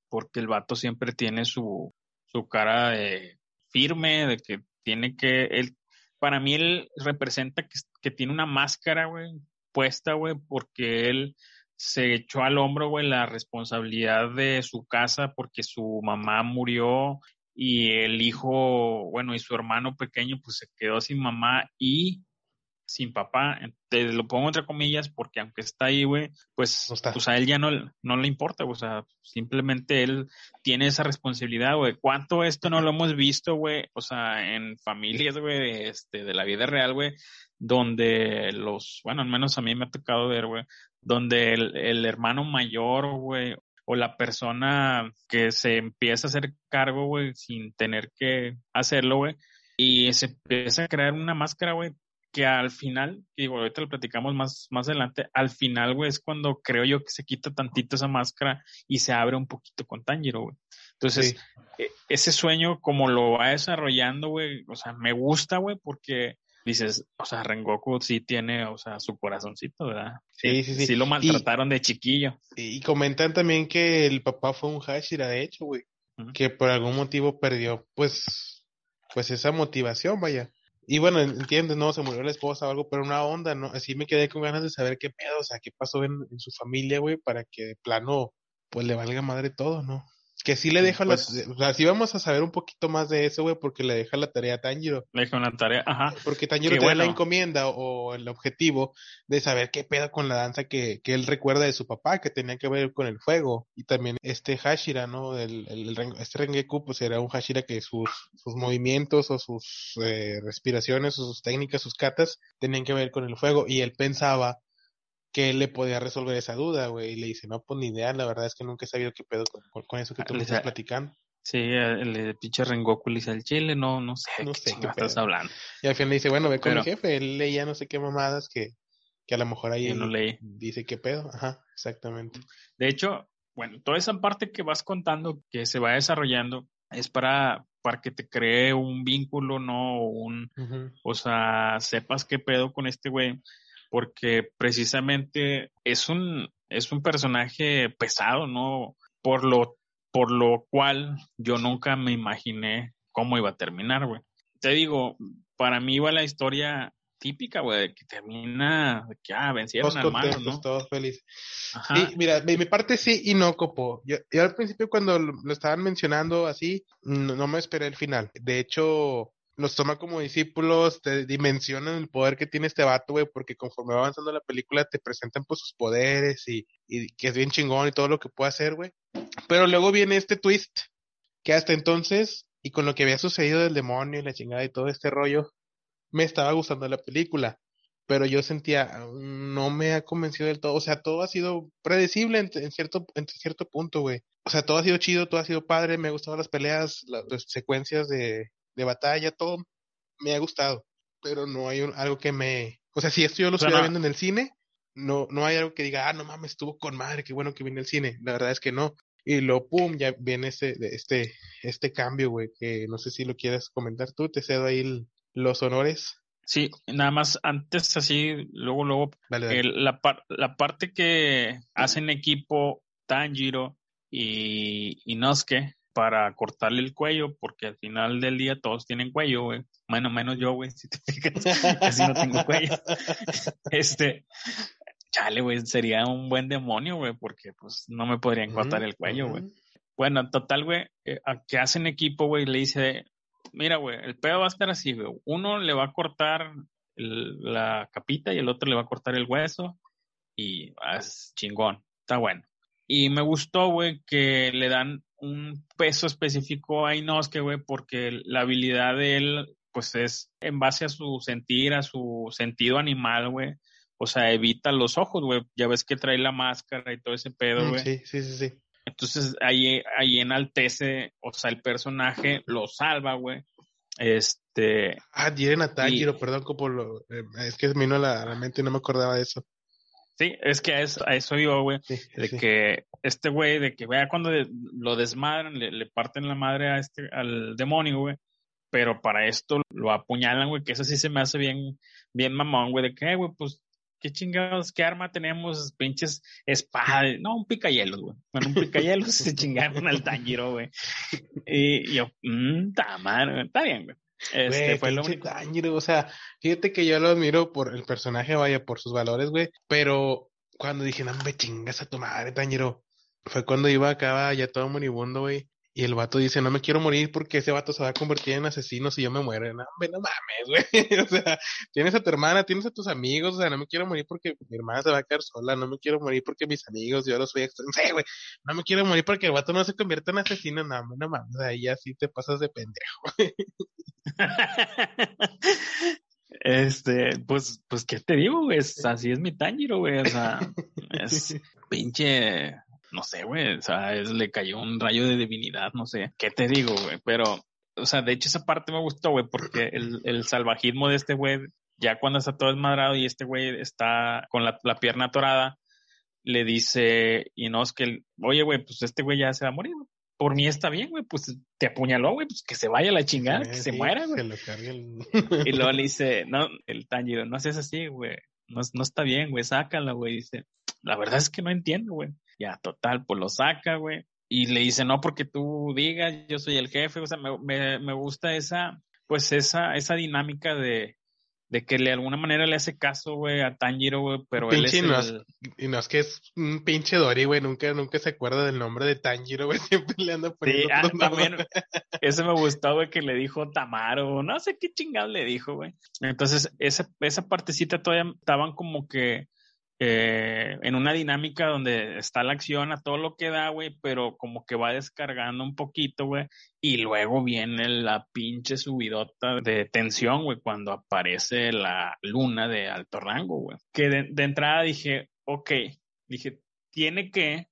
Porque el vato siempre tiene su, su cara de firme, de que tiene que, él, para mí él representa que, que tiene una máscara, güey, puesta, güey, porque él se echó al hombro, güey, la responsabilidad de su casa porque su mamá murió y el hijo, bueno, y su hermano pequeño pues se quedó sin mamá y sin papá, te lo pongo entre comillas porque aunque está ahí, güey, pues, pues a él ya no, no le importa, o sea, simplemente él tiene esa responsabilidad, güey. ¿Cuánto esto no lo hemos visto, güey? O sea, en familias, güey, este, de la vida real, güey, donde los, bueno, al menos a mí me ha tocado ver, güey, donde el, el hermano mayor, güey, o la persona que se empieza a hacer cargo, güey, sin tener que hacerlo, güey, y se empieza a crear una máscara, güey, que al final, y ahorita lo platicamos más, más adelante, al final, güey, es cuando creo yo que se quita tantito esa máscara y se abre un poquito con Tanjiro, güey. Entonces, e, ese sueño, como lo va desarrollando, güey, o sea, me gusta, güey, porque dices, o sea, Rengoku sí tiene, o sea, su corazoncito, ¿verdad? Sí, sí, sí. Sí lo maltrataron de chiquillo. Y comentan también que el papá fue un Hashira, de hecho, güey. Que por algún motivo perdió, pues, pues esa motivación, vaya. Y bueno, entiendes, no, se murió la esposa o algo, pero una onda, ¿no? Así me quedé con ganas de saber qué pedo, o sea, qué pasó en, en su familia, güey, para que de plano, pues le valga madre todo, ¿no? Que sí le deja la, pues o sea, sí vamos a saber un poquito más de eso, güey, porque le deja la tarea a Tanjiro. Le deja una tarea, ajá. Porque Tanjiro tiene la encomienda o, el objetivo de saber qué pedo con la danza que, que él recuerda de su papá, que tenía que ver con el fuego. Y también este Hashira, ¿no? El, el, este Rengeku, pues era un Hashira que sus, sus movimientos o sus eh, respiraciones o sus técnicas, sus katas, tenían que ver con el fuego. Y él pensaba que él le podía resolver esa duda, güey. Y le dice, no, pues ni idea, la verdad es que nunca he sabido qué pedo con, eso que tú me estás platicando. Sí, el, pinche Rengoku le dice al chile, no, no sé, no sé qué, estás hablando. Y al final le dice, bueno, ve con el jefe, él leía no sé qué mamadas que, que a lo mejor ahí no leí. dice qué pedo. Ajá, exactamente. De hecho, bueno, toda esa parte que vas contando, que se va desarrollando, es para, para que te cree un vínculo, ¿no? Un, O sea, sepas qué pedo con este güey porque precisamente es un, es un personaje pesado, ¿no? Por lo, por lo cual yo nunca me imaginé cómo iba a terminar, güey. Te digo, para mí iba la historia típica, güey, que termina, que ah, vencieron al malo, ¿no? Todos felices. Sí, mira, mi, mi, parte sí y no, Copo. Yo, yo, al principio cuando lo estaban mencionando así, no, no me esperé el final. De hecho, los toma como discípulos, te dimensionan el poder que tiene este vato, güey, porque conforme va avanzando la película te presentan pues sus poderes y, y que es bien chingón y todo lo que puede hacer, güey. Pero luego viene este twist, que hasta entonces, y con lo que había sucedido del demonio y la chingada y todo este rollo, me estaba gustando la película. Pero yo sentía, no me ha convencido del todo. O sea, todo ha sido predecible en, cierto, en cierto punto, güey. O sea, todo ha sido chido, todo ha sido padre, me han gustado las peleas, las secuencias de, de batalla, todo me ha gustado, pero no hay algo que me, o sea, si esto yo lo estoy viendo en el cine, no, no hay algo que diga, ah, no mames, estuvo con madre, qué bueno que viene el cine, la verdad es que no, y lo pum, ya viene este, este, este cambio, güey, que no sé si lo quieres comentar tú, te cedo ahí los honores. Sí, nada más antes así, luego, luego, la, la parte que hacen equipo Tanjiro y, y Nosuke, para cortarle el cuello, porque al final del día todos tienen cuello, güey. Bueno, menos yo, güey, si te fijas, casi no tengo cuello. este, chale, güey, sería un buen demonio, güey, porque pues no me podrían cortar el cuello, güey. Bueno, total, güey, eh, que hacen equipo, güey, le dice, mira, güey, el pedo va a estar así, güey. Uno le va a cortar la capita y el otro le va a cortar el hueso y es chingón, está bueno. Y me gustó, güey, que le dan un peso específico a Inosuke, güey, porque la habilidad de él, pues es en base a su sentir, a su sentido animal, güey. O sea, evita los ojos, güey. Ya ves que trae la máscara y todo ese pedo, mm, güey. Sí, sí, sí, sí. Entonces ahí, ahí enaltece, o sea, el personaje lo salva, güey. Este. Ah, Jiren a perdón, como lo, eh, es que me vino a la, mente y no me acordaba de eso. Sí, es que a eso, a eso iba, güey. de que este güey, de que vea cuando lo desmadran, le, parten la madre a este, al demonio, güey. Pero para esto lo apuñalan, güey, que eso sí se me hace bien, bien mamón, güey, de que, güey, pues, qué chingados, qué arma tenemos, pinches espadas, no, un picayelos, güey. Bueno, un picayelos se chingaron al Tanjiro, güey. Y, yo, mmm, está mal, está bien, güey. Este fue lo único. o sea, fíjate que yo lo admiro por el personaje, vaya, por sus valores, güey. Pero cuando dije, no me chingas a tu madre, Tañero, fue cuando iba acá ya todo moribundo, güey. Y el vato dice, no me quiero morir porque ese vato se va a convertir en asesino si yo me muero. No, no mames, güey. O sea, tienes a tu hermana, tienes a tus amigos, o sea, no me quiero morir porque mi hermana se va a quedar sola, no me quiero morir porque mis amigos, yo los voy a extrañar. güey. No me quiero morir porque el vato no se convierte en asesino, no, no mames. Ahí ya sí te pasas de pendejo. Este, pues, pues, ¿qué te digo, güey? así es mi Tanjiro, güey. O sea, es pinche no sé, güey, o sea, le cayó un rayo de divinidad, no sé, ¿qué te digo, güey? Pero, o sea, de hecho esa parte me gustó, güey, porque el, el salvajismo de este güey, ya cuando está todo desmadrado y este güey está con la, pierna atorada, le dice, y no es que, oye, güey, pues este güey ya se va a morir, Por mí está bien, güey, pues te apuñaló, güey, pues que se vaya la chingada, que se muera, güey. y luego le dice, no, el Tanjiro, no seas así, güey, no, no está bien, güey, sácala, güey, dice, la verdad es que no entiendo, güey. Ya, total, pues lo saca, güey. Y le dice, no porque tú digas, yo soy el jefe. O sea, me, me, me gusta esa, pues esa, esa dinámica de, de que de alguna manera le hace caso, güey, a Tanjiro, güey, pero él es Y no es que es un pinche Dori, güey, nunca, nunca se acuerda del nombre de Tanjiro, güey, siempre le anda poniendo Sí, ah, también, ese me gustó, güey, que le dijo Tamaro, no sé qué chingado le dijo, güey. Entonces, esa, esa partecita todavía estaban como que eh, en una dinámica donde está la acción a todo lo que da, güey, pero como que va descargando un poquito, güey, y luego viene la pinche subidota de tensión, güey, cuando aparece la luna de alto rango, güey. Que de, de entrada dije, ok, dije, tiene que,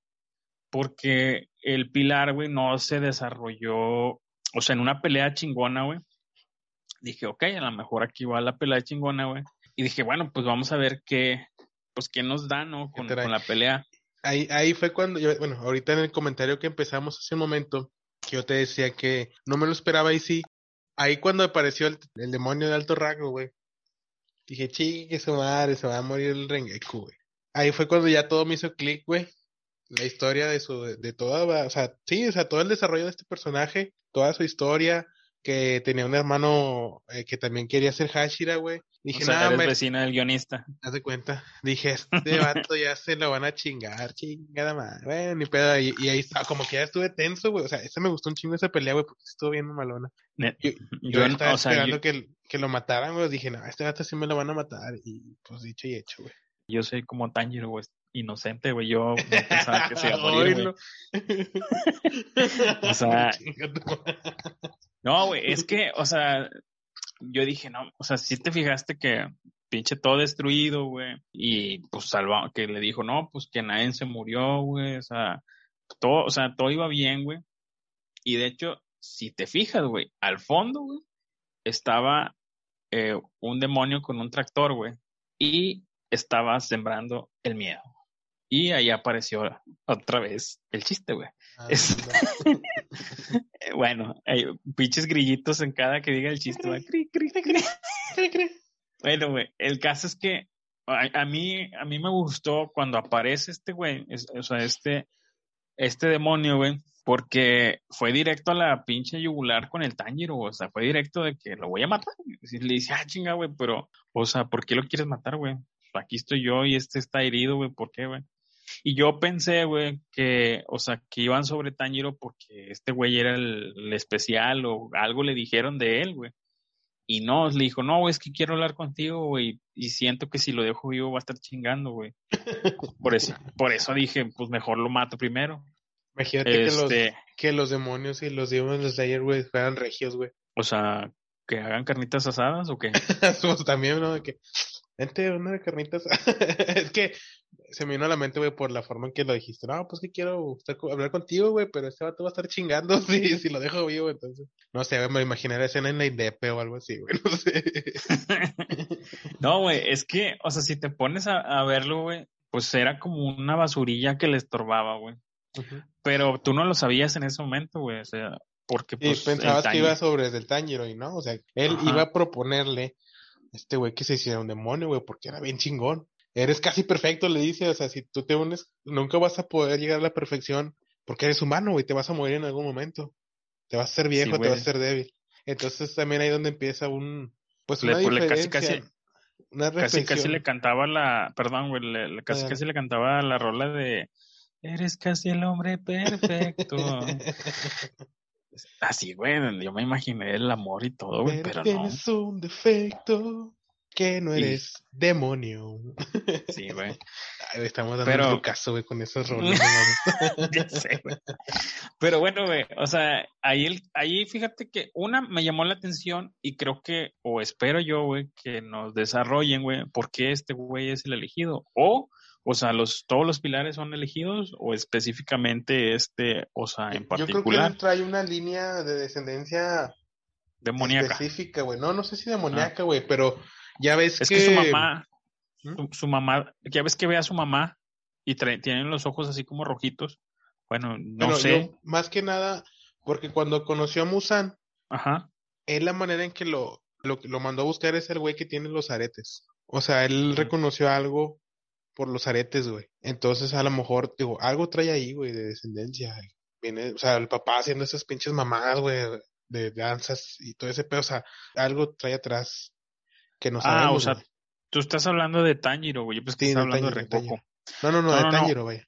porque el pilar, güey, no se desarrolló, o sea, en una pelea chingona, güey. Dije, ok, a lo mejor aquí va la pelea chingona, güey. Y dije, bueno, pues vamos a ver qué, pues que nos da, ¿no? Con, la pelea. Ahí, ahí fue cuando, yo, bueno, ahorita en el comentario que empezamos hace un momento, que yo te decía que no me lo esperaba y sí. Ahí cuando apareció el, demonio de alto rango, güey. Dije, chique su madre, se va a morir el Rengeku, güey. Ahí fue cuando ya todo me hizo clic, güey. La historia de su, de, de toda, o sea, sí, o sea, todo el desarrollo de este personaje, toda su historia, que tenía un hermano eh, que también quería ser Hashira, güey. Dije, nada, eres vecina del guionista. Haz de cuenta. Dije, este vato ya se lo van a chingar, chingada madre. Bueno, ni pedo. Y, ahí estaba, como que ya estuve tenso, güey. O sea, ese me gustó un chingo esa pelea, güey, porque estuvo bien malona. Yo, yo, estaba esperando que, que, lo mataran, güey. Dije, no, este vato sí me lo van a matar. Y pues dicho y hecho, güey. Yo soy como Tanjiro, güey inocente, güey. Yo no pensaba que se iba a morir, o sea, no, güey, es que, o sea, yo dije, no, o sea, si te fijaste que pinche todo destruido, güey, y pues salva, que le dijo, no, pues que nadie se murió, güey, o sea, todo, o sea, todo iba bien, güey. Y de hecho, si te fijas, güey, al fondo, güey, estaba eh, un demonio con un tractor, güey, y estaba sembrando el miedo. Y ahí apareció otra vez el chiste, güey. Ah, bueno, hay pinches grillitos en cada que diga el chiste, güey. bueno, güey, el caso es que a, mí, a mí me gustó cuando aparece este güey, o sea, este, este demonio, güey, porque fue directo a la pinche yugular con el Tanjiro, o sea, fue directo de que lo voy a matar. Y le dice, ah, chinga, güey, pero, o sea, ¿por qué lo quieres matar, güey? Aquí estoy yo y este está herido, güey, ¿por qué, güey? Y yo pensé, güey, que, o sea, que iban sobre Tañiro porque este güey era el, especial o algo le dijeron de él, güey. Y no, le dijo, no, güey, es que quiero hablar contigo, güey, y siento que si lo dejo vivo va a estar chingando, güey. Por eso, por eso dije, pues mejor lo mato primero. Imagínate que, los, este que los demonios y los demonios de ayer, güey, fueran regios, güey. O sea, que hagan carnitas asadas o qué? pues también, ¿no? De que, vente, una de carnitas. es que se me vino a la mente, güey, por la forma en que lo dijiste. No, pues que quiero hablar contigo, güey, pero este vato va a estar chingando si, si lo dejo vivo, entonces. No sé, me imaginé la escena en la INDEP o algo así, güey, no sé. no, güey, es que, o sea, si te pones a, verlo, güey, pues era como una basurilla que le estorbaba, güey. Pero tú no lo sabías en ese momento, güey, o sea, porque pues... pensabas que iba sobre el Tanjiro y no, o sea, él iba a proponerle este güey que se hiciera un demonio, güey, porque era bien chingón eres casi perfecto, le dice, o sea, si tú te unes, nunca vas a poder llegar a la perfección porque eres humano, güey, te vas a morir en algún momento. Te vas a ser viejo, te vas a ser débil. Entonces también ahí donde empieza un, pues una pues, diferencia. Casi, casi, casi, le cantaba la, perdón, güey, le, casi casi le cantaba la rola de Eres casi el hombre perfecto. Así, güey, yo me imaginé el amor y todo, güey, pero, pero tienes un defecto que no eres demonio. Sí, güey. Estamos dando pero... caso, güey, con esos roles. ya sé, güey. Pero bueno, güey, o sea, ahí, el, ahí fíjate que una me llamó la atención y creo que, o espero yo, güey, que nos desarrollen, güey, por qué este güey es el elegido. O, o sea, los, todos los pilares son elegidos o específicamente este, o sea, en particular. Yo creo que él trae una línea de descendencia demoníaca. Específica, güey. No, no sé si demoníaca, güey, pero ya ves es que... su mamá, ¿Mm? su, mamá, ya ves que ve a su mamá y tienen los ojos así como rojitos. Bueno, no sé. más que nada, porque cuando conoció a Musan, Ajá. es la manera en que lo, lo, lo mandó a buscar es el güey que tiene los aretes. O sea, él reconoció algo por los aretes, güey. Entonces, a lo mejor, digo, algo trae ahí, güey, de descendencia. Viene, o sea, el papá haciendo esas pinches mamadas, güey, de danzas y todo ese pedo, o sea, algo trae atrás que no sabemos. Ah, o sea, tú estás hablando de Tanjiro, güey. Pues que estás hablando de Rengoku. No, no, no, de Tanjiro, güey.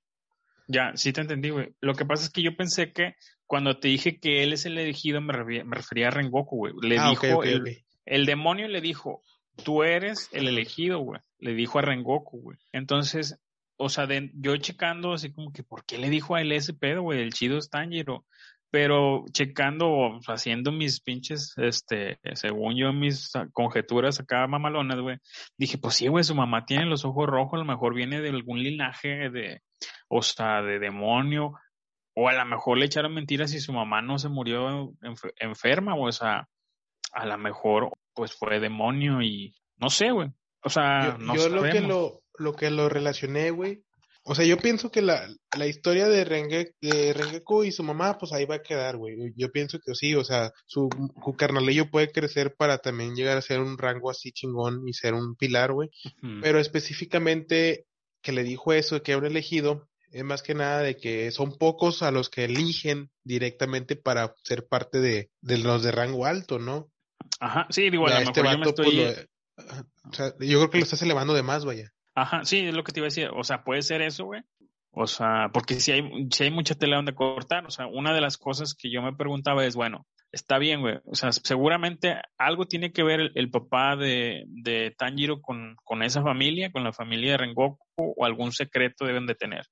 Ya, sí te entendí, güey. Lo que pasa es que yo pensé que cuando te dije que él es el elegido, me, refería, a Rengoku, güey. Le ah, dijo, el, el, demonio le dijo, tú eres el elegido, güey. Le dijo a Rengoku, güey. Entonces, o sea, yo checando así como que, ¿por qué le dijo a él ese pedo, güey? El chido es Tanjiro pero checando, haciendo mis pinches, este, según yo, mis conjeturas acá mamalonas, güey, dije, pues sí, güey, su mamá tiene los ojos rojos, a lo mejor viene de algún linaje de, o sea, de demonio, o a lo mejor le echaron mentiras y su mamá no se murió enferma, o sea, a lo mejor, pues fue demonio y no sé, güey. O sea, no yo lo que lo, lo que lo relacioné, güey, o sea, yo pienso que la, la historia de, Renge, de Rengeku y su mamá, pues ahí va a quedar, güey. Yo pienso que sí, o sea, su, su carnalillo puede crecer para también llegar a ser un rango así chingón y ser un pilar, güey. Pero específicamente que le dijo eso, que un elegido, es más que nada de que son pocos a los que eligen directamente para ser parte de, de los de rango alto, ¿no? Ajá, sí, digo, a lo este mejor yo me pues, estoy... o sea, yo creo que lo estás elevando de más, vaya. Ajá, sí, es lo que te iba a decir. O sea, puede ser eso, güey. O sea, porque si hay, si hay mucha tela donde cortar. O sea, una de las cosas que yo me preguntaba es, bueno, está bien, güey. O sea, seguramente algo tiene que ver el, papá de, de Tanjiro con, con, esa familia, con la familia de Rengoku, o algún secreto deben de tener.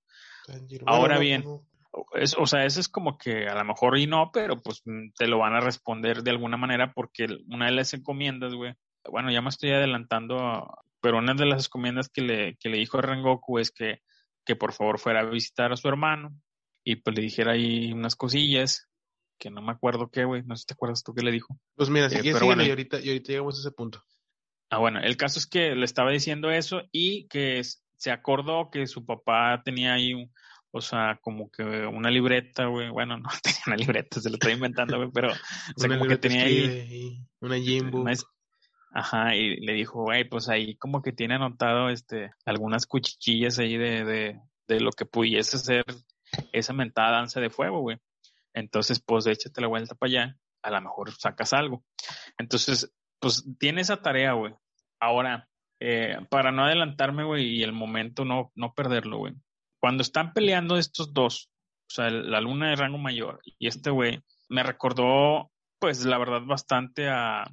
Ahora bien, o sea, eso es como que a lo mejor y no, pero pues te lo van a responder de alguna manera porque una de las encomiendas, güey, bueno, ya me estoy adelantando pero una de las encomiendas que le, que le dijo a Rengoku es que, que por favor fuera a visitar a su hermano y pues le dijera ahí unas cosillas que no me acuerdo qué, güey, no sé si te acuerdas tú qué le dijo. Pues mira, si eh, pero bueno, y ahorita, y ahorita llegamos a ese punto. Ah, bueno, el caso es que le estaba diciendo eso y que se acordó que su papá tenía ahí, o sea, como que una libreta, güey, bueno, no tenía una libreta, se lo estoy inventando, güey, pero, o sea, como que tenía ahí... Una Jimbo. Ajá, y le dijo, güey, pues ahí como que tiene anotado este algunas cuchichillas ahí de, de, de lo que pudiese ser esa mentada danza de fuego, güey. Entonces, pues échate la vuelta para allá, a lo mejor sacas algo. Entonces, pues tiene esa tarea, güey. Ahora, eh, para no adelantarme, güey, y el momento no, no perderlo, güey. Cuando están peleando estos dos, o sea, la luna de rango mayor y este güey, me recordó, pues la verdad, bastante a,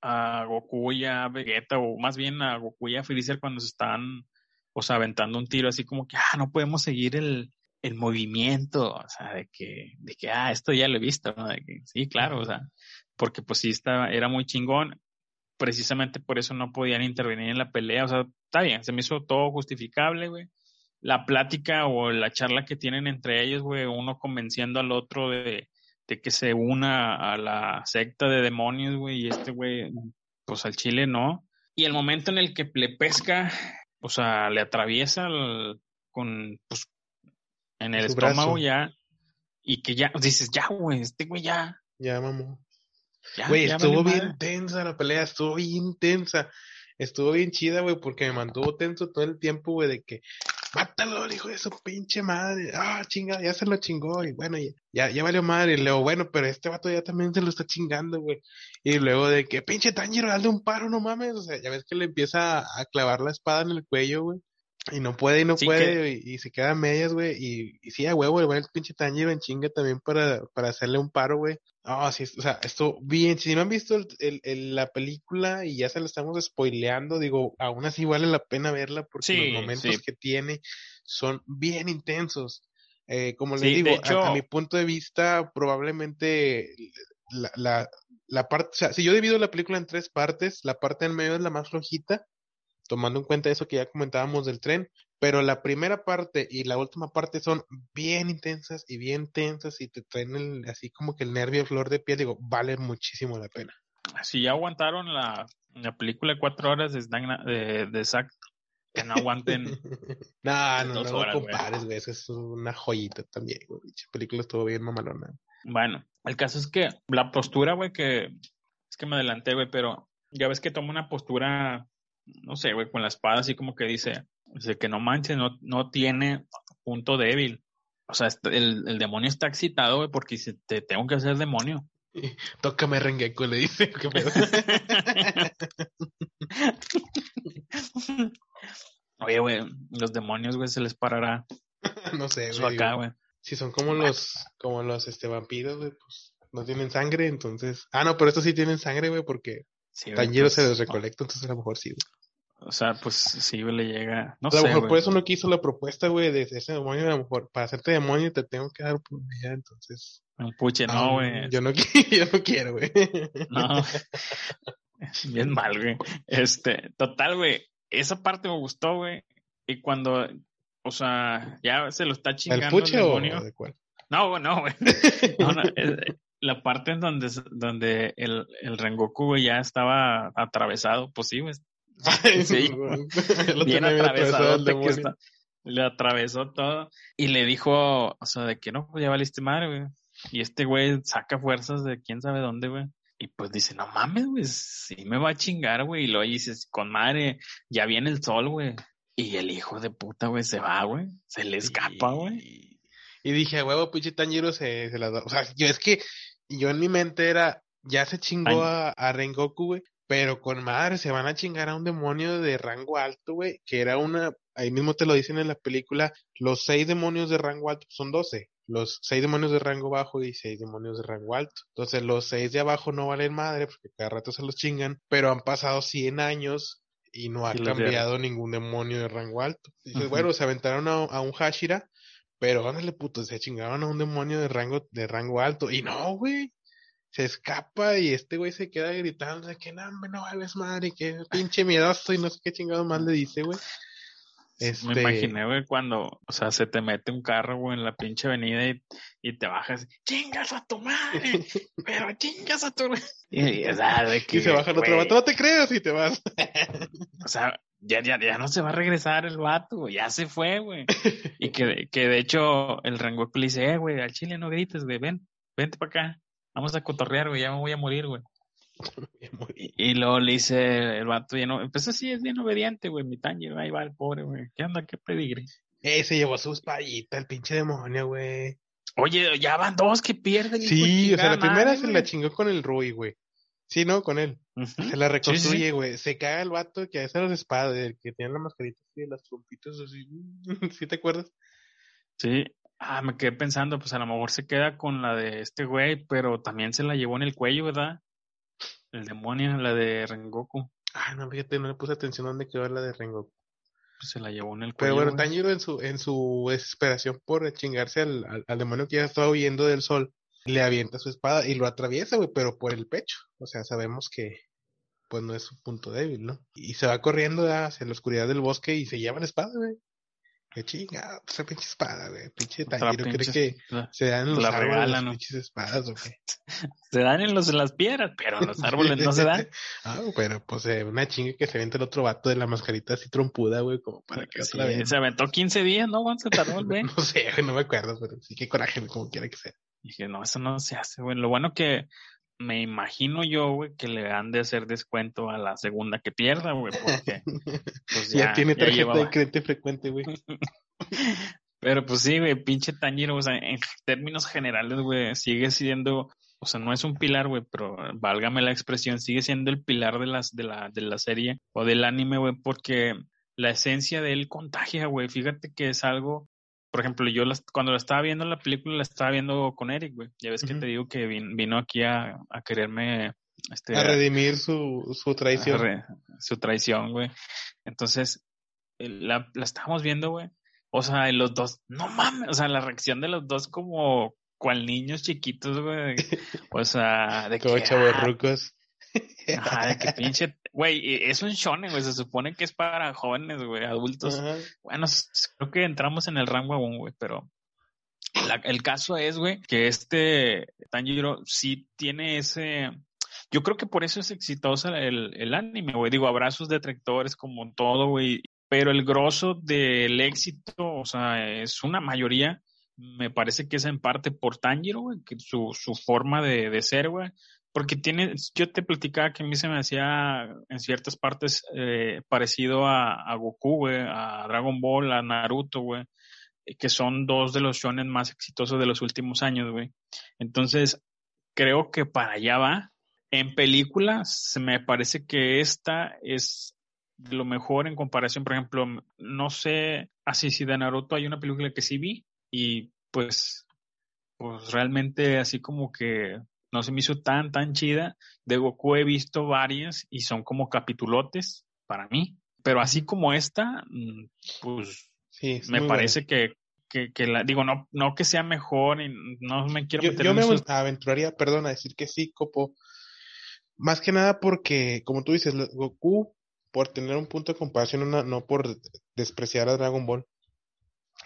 a Goku y a Vegeta, o más bien a Goku y a Freezer cuando se están, o sea, aventando un tiro así como que, ah, no podemos seguir el, el movimiento, o sea, de que, de que, ah, esto ya lo he visto, ¿no? De que, sí, claro, o sea, porque pues sí, estaba, era muy chingón, precisamente por eso no podían intervenir en la pelea, o sea, está bien, se me hizo todo justificable, güey. La plática o la charla que tienen entre ellos, güey, uno convenciendo al otro de, de que se una a la secta de demonios, güey, y este güey, pues al chile no. Y el momento en el que le pesca, o sea, le atraviesa con, pues, en el estómago ya, y que ya, dices, ya, güey, este güey ya. Ya, mamá. Güey, estuvo bien tensa la pelea, estuvo bien tensa. Estuvo bien chida, güey, porque me mantuvo tenso todo el tiempo, güey, de que mátalo, hijo de su pinche madre. Ah, chinga, ya se lo chingó. Y bueno, ya, ya valió madre. Y luego, bueno, pero este vato ya también se lo está chingando, güey. Y luego de que, pinche Tanjiro, dale un paro, no mames. O sea, ya ves que le empieza a clavar la espada en el cuello, güey. Y no puede, y no puede, y, se queda a medias, güey. Y, y sí, a huevo, va el pinche Tanjiro en chinga también para, para hacerle un paro, güey. Ah, sí, o sea, esto bien. Si no han visto el, la película y ya se la estamos spoileando, digo, aún así vale la pena verla porque los momentos que tiene son bien intensos. Eh, como les digo, a, mi punto de vista, probablemente la, la, la parte, o sea, si yo divido la película en tres partes, la parte en medio es la más flojita, tomando en cuenta eso que ya comentábamos del tren, pero la primera parte y la última parte son bien intensas y bien tensas y te traen así como que el nervio flor de piel, digo, vale muchísimo la pena. Si ya aguantaron la, la película de cuatro horas de, de, de Zack, que no aguanten. no, no, no, compares, güey, eso es una joyita también, güey. La película estuvo bien mamalona. Bueno, el caso es que la postura, güey, que es que me adelanté, güey, pero ya ves que toma una postura no sé, güey, con la espada así como que dice, dice que no manches, no, no tiene punto débil. O sea, el, el demonio está excitado, güey, porque dice, te tengo que hacer demonio. Tócame Rengeku, le dice. Oye, güey, los demonios, güey, se les parará. no sé, güey. acá, güey. Si son como los, como los este vampiros, güey, pues no tienen sangre, entonces. Ah, no, pero estos sí tienen sangre, güey, porque Sí, pues, se los recolecta, entonces a lo mejor sí. O sea, pues sí le llega. No a lo mejor por eso no quiso la propuesta, güey, de ese demonio. A lo mejor para hacerte demonio te tengo que dar por entonces. Un puche, no, güey. yo, no, yo no quiero, güey. No. Bien mal, güey. Este, total, güey. Esa parte me gustó, güey. Y cuando, o sea, ya se lo está chingando. ¿El puche o de cuál? No, no, güey. No, no, la parte en donde, donde el, el Rengoku ya estaba atravesado, pues sí, güey. Sí, bien atravesado. le atravesó todo y le dijo, o sea, de que no, pues ya valiste madre, güey. Y este güey saca fuerzas de quién sabe dónde, güey. Y pues dice, no mames, güey, sí me va a chingar, güey. Y luego dices, con madre, ya viene el sol, güey. Y el hijo de puta, güey, se va, güey. Se le escapa, güey. Y dije, huevo, pinche Tanjiro se, se la da. O sea, yo es que yo en mi mente era, ya se chingó a, a, Rengoku, güey, pero con madre se van a chingar a un demonio de rango alto, güey, que era una, ahí mismo te lo dicen en la película, los seis demonios de rango alto son doce, los seis demonios de rango bajo y seis demonios de rango alto. Entonces los seis de abajo no valen madre porque cada rato se los chingan, pero han pasado 100 años y no ha cambiado ningún demonio de rango alto. Dices, bueno, se aventaron a, a, un Hashira pero ándale, puto, se chingaban a un demonio de rango, de rango alto. Y no, güey. Se escapa y este güey se queda gritando de que no, no vales madre, que pinche miedoso y no sé qué chingado más le dice, güey. Este... Me imaginé, güey, cuando, o sea, se te mete un carro, güey, en la pinche avenida y, y te bajas, chingas a tu madre, pero chingas a tu... Y, o sea, de que, y se baja el otro vato, no te creas y te vas. o sea, ya, ya, ya no se va a regresar el vato, ya se fue, güey. y que, que de hecho el Rengoku le dice, eh, güey, al chile no grites, güey, ven, vente para acá, vamos a cotorrear, güey, ya me voy a morir, güy y, luego le dice el vato, ya no, pues así es bien obediente, güey, mi taño, ahí va el pobre, güey, ¿qué onda, qué pedigre? Eh, se llevó su espadita, el pinche demonio, güey. Oye, ya van dos que pierden. Sí, o sea, la primera se la chingó con el Rui, güey. Sí, ¿no? Con él. Se la reconstruye, güey. Se caga el vato que a veces los espadas, el que tiene la mascarita así, las trompitas así. ¿Sí te acuerdas? Sí. Ah, me quedé pensando, pues a lo mejor se queda con la de este güey, pero también se la llevó en el cuello, ¿verdad? El demonio, la de Rengoku. Ah, no, fíjate, no le puse atención a dónde quedó la de Rengoku. Pues se la llevó en el cuello. Pero bueno, Tanjiro en su, en su desesperación por chingarse al, al demonio que ya estaba huyendo del sol, le avienta su espada y lo atraviesa, güey, pero por el pecho. O sea, sabemos que pues no es su punto débil, ¿no? Y se va corriendo hacia la oscuridad del bosque y se lleva la espada, güey. Qué chinga, esa pinche espada, güey. Pinche Tanjiro cree que se dan en los árboles regalan, las pinches espadas, ¿o qué? se dan en, los, en las piedras, pero en los árboles no se dan. ah, pero pues eh, una chinga que se vente el otro vato de la mascarita así trompuda, güey, como para que otra vez. Se aventó 15 días, ¿no? ¿Cuánto se tardó güey? no sé, güey, no me acuerdo, pero sí, qué coraje, como quiera que sea. Dije, no, eso no se hace, güey. Lo bueno que me imagino yo, güey, que le han de hacer descuento a la segunda que pierda, güey, porque pues ya, tiene tarjeta de crédito frecuente, güey. Pero pues sí, güey, pinche Tanjiro, o sea, en términos generales, güey, sigue siendo, o sea, no es un pilar, güey, pero válgame la expresión, sigue siendo el pilar de las de la de la serie o del anime, güey, porque la esencia de él contagia, güey. Fíjate que es algo, por ejemplo, yo cuando la estaba viendo la película, la estaba viendo con Eric, güey. Ya ves que te digo que vino aquí a, a quererme... Este, a redimir su, su traición. su traición, güey. Entonces, la, la estábamos viendo, güey. O sea, los dos, no mames, o sea, la reacción de los dos como cual niños chiquitos, güey. O sea, de que. Como ah, de que pinche. Güey, es un shonen, güey. Se supone que es para jóvenes, güey, adultos. Bueno, creo que entramos en el rango aún, güey, pero. el caso es, güey, que este Tanjiro sí tiene ese. Yo creo que por eso es exitoso el, el anime, güey. Digo, abrazos detractores como todo, güey. Pero el grosso del éxito, o sea, es una mayoría me parece que es en parte por Tanjiro, güey, que su, su forma de, de ser, güey. Porque tiene, yo te platicaba que a mí se me hacía en ciertas partes eh, parecido a, Goku, güey, a Dragon Ball, a Naruto, güey, que son dos de los shonen más exitosos de los últimos años, güey. Entonces, creo que para allá va. En películas, me parece que esta es lo mejor en comparación, por ejemplo, no sé, así si de Naruto hay una película que sí vi, y pues, pues realmente así como que no se me hizo tan, tan chida. De Goku he visto varias y son como capitulotes para mí. Pero así como esta, mm, pues sí, me parece que, que, que, la, digo, no, no que sea mejor y no me quiero yo, yo me aventuraría, perdón, a decir que sí, Copo. Más que nada porque, como tú dices, Goku, por tener un punto de comparación, no por despreciar a Dragon Ball,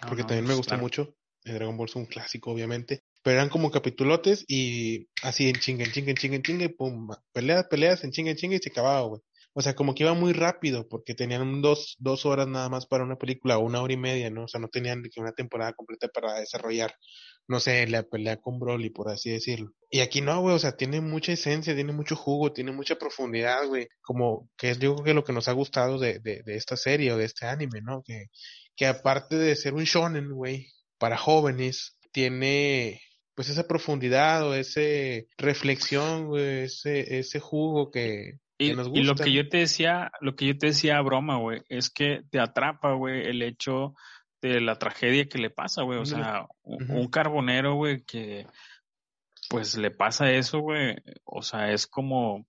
porque también me pues, gustó mucho. El Dragon Ball es un clásico, obviamente. Pero eran como capitulotes y así en chinga, en chinga, en chinga, en chinga, y pum, peleas, peleas, en chinga, en chinga y se acababa, güey. O sea, como que iba muy rápido porque tenían dos, dos horas nada más para una película, una hora y media, ¿no? O sea, no tenían una temporada completa para desarrollar, no sé, la pelea con Broly, por así decirlo. Y aquí no, güey, o sea, tiene mucha esencia, tiene mucho jugo, tiene mucha profundidad, güey. Como que es, creo que lo que nos ha gustado de, de, de esta serie o de este anime, ¿no? Que, que aparte de ser un shonen, güey, para jóvenes, tiene pues esa profundidad o ese reflexión, güey, ese, ese jugo que, nos gusta. Y lo que yo te decía, lo que yo te decía broma, güey, es que te atrapa, güey, el hecho de la tragedia que le pasa, güey, o sea, un carbonero, güey, que pues le pasa eso, güey, o sea, es como,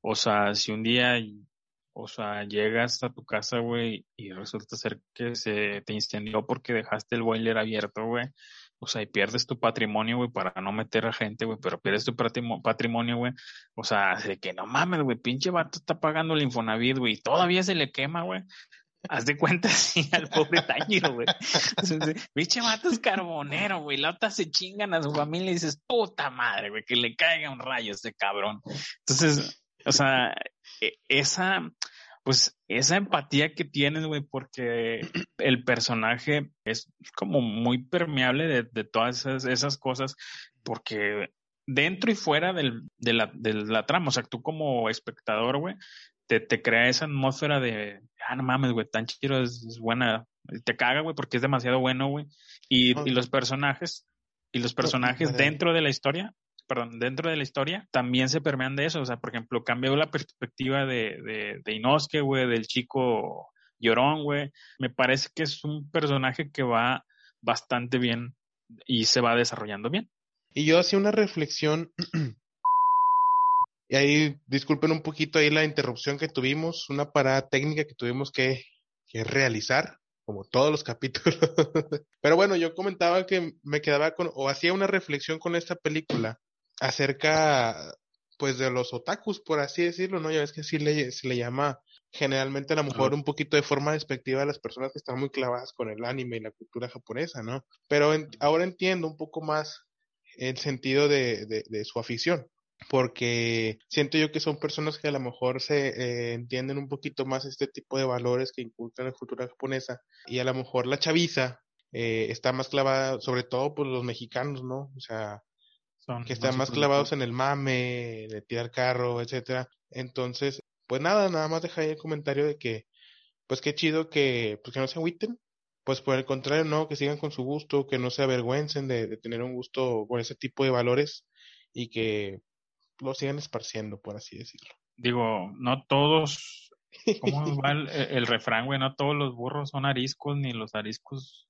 o sea, si un día o sea, llegas a tu casa, güey, y resulta ser que se te incendió porque dejaste el boiler abierto, güey. O sea, y pierdes tu patrimonio, güey, para no meter a gente, güey, pero pierdes tu patrimonio, güey. O sea, de que no mames, güey, pinche vato está pagando el Infonavit, güey, y todavía se le quema, güey. Haz de cuenta así al pobre Tañiro, güey. Pinche vato es carbonero, güey. La otra se chingan a su familia y dices, puta madre, güey, que le caiga un rayo a ese cabrón. Entonces, o sea, e, esa, pues esa empatía que tienes, güey, porque el personaje es como muy permeable de, todas esas, cosas, porque dentro y fuera del, de, la, de la trama, o sea, tú como espectador, güey, te, te crea esa atmósfera de, ah, no mames, güey, tan chido, es, buena, te caga, güey, porque es demasiado bueno, güey, y, y los personajes, y los personajes dentro de la historia perdón, dentro de la historia, también se permean de eso. O sea, por ejemplo, cambió la perspectiva de, de, de Inosuke, güey, del chico llorón, güey. Me parece que es un personaje que va bastante bien y se va desarrollando bien. Y yo hacía una reflexión, y ahí disculpen un poquito ahí la interrupción que tuvimos, una parada técnica que tuvimos que, que realizar, como todos los capítulos. Pero bueno, yo comentaba que me quedaba con, o hacía una reflexión con esta película, acerca pues de los otakus, por así decirlo, ¿no? Ya ves que sí le, se le llama generalmente a lo mejor un poquito de forma despectiva a las personas que están muy clavadas con el anime y la cultura japonesa, ¿no? Pero ahora entiendo un poco más el sentido de, de, su afición, porque siento yo que son personas que a lo mejor se eh, entienden un poquito más este tipo de valores que inculcan la cultura japonesa y a lo mejor la chaviza eh, está más clavada, sobre todo por los mexicanos, ¿no? O sea, que están más clavados en el mame, de tirar carro, etcétera. Entonces, pues nada, nada más dejar ahí el comentario de que, pues qué chido que, pues que no se agüiten, pues por el contrario, no, que sigan con su gusto, que no se avergüencen de, de tener un gusto por ese tipo de valores y que lo sigan esparciendo, por así decirlo. Digo, no todos ¿Cómo va el, el refrán, güey? No todos los burros son ariscos, ni los ariscos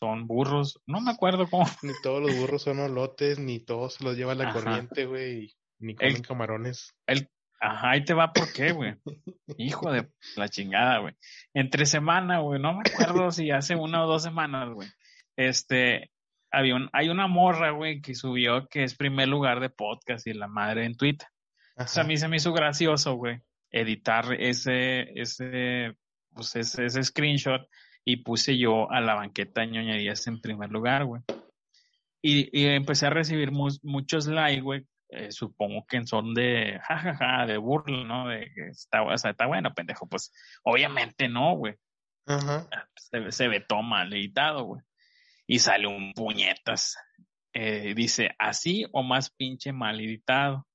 son burros. No me acuerdo cómo. Ni todos los burros son olotes, ni todos se los lleva la corriente, güey, ni comen camarones. El, ajá, ahí te va por qué, güey. Hijo de la chingada, güey. Entre semana, güey, no me acuerdo si hace una o dos semanas, güey. Este, había un, hay una morra, güey, que subió que es primer lugar de podcast y la madre en Twitter. O sea, a mí se me hizo gracioso, güey, editar ese, ese, pues ese, ese screenshot y puse yo a la banqueta de ñoñerías en primer lugar, güey. Y, y, empecé a recibir muchos likes, güey. Eh, supongo que son de jajaja, de burla, ¿no? De que está, o sea, está bueno, pendejo. Pues obviamente no, güey. Ajá. Se, se, ve todo mal editado, güey. Y sale un puñetas. Eh, dice, así o más pinche mal editado.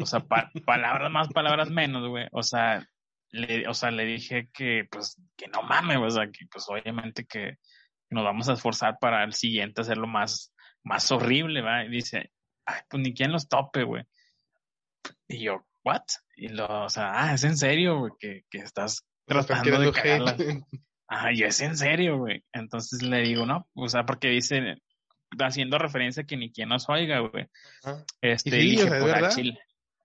O sea, pa palabras más, palabras menos, güey. O sea, le, o sea, le dije que, pues, que no mames, o sea, que, pues, obviamente que nos vamos a esforzar para el siguiente hacerlo más, más horrible, ¿va? Y dice, ay, pues ni quien los tope, güey. Y yo, ¿what? Y lo, o sea, ah, es en serio, güey, que, que estás tratando de cagarla. Ah, yo es en serio, güey. Entonces le digo, no, o sea, porque dice, haciendo referencia que ni quien nos oiga, güey. Este, sí, dije, pues, al Chile.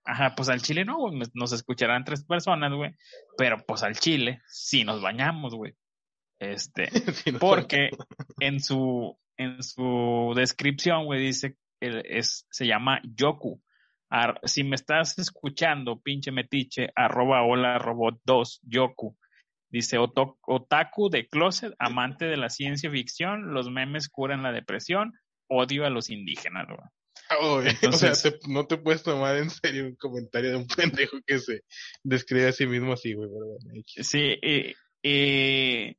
Ajá, pues al Chile no, güey, nos escucharán tres personas, güey. Pero pues al Chile sí nos bañamos, güey. Este, porque en su, en su descripción, güey, dice, es, se llama Yoku. si me estás escuchando, pinche metiche, arroba hola robot 2, Yoku. Dice, otaku de closet, amante de la ciencia ficción, los memes curan la depresión, odio a los indígenas, o sea, no te puedes tomar en serio un comentario de un pendejo que se describe a sí mismo así, güey. Sí, y,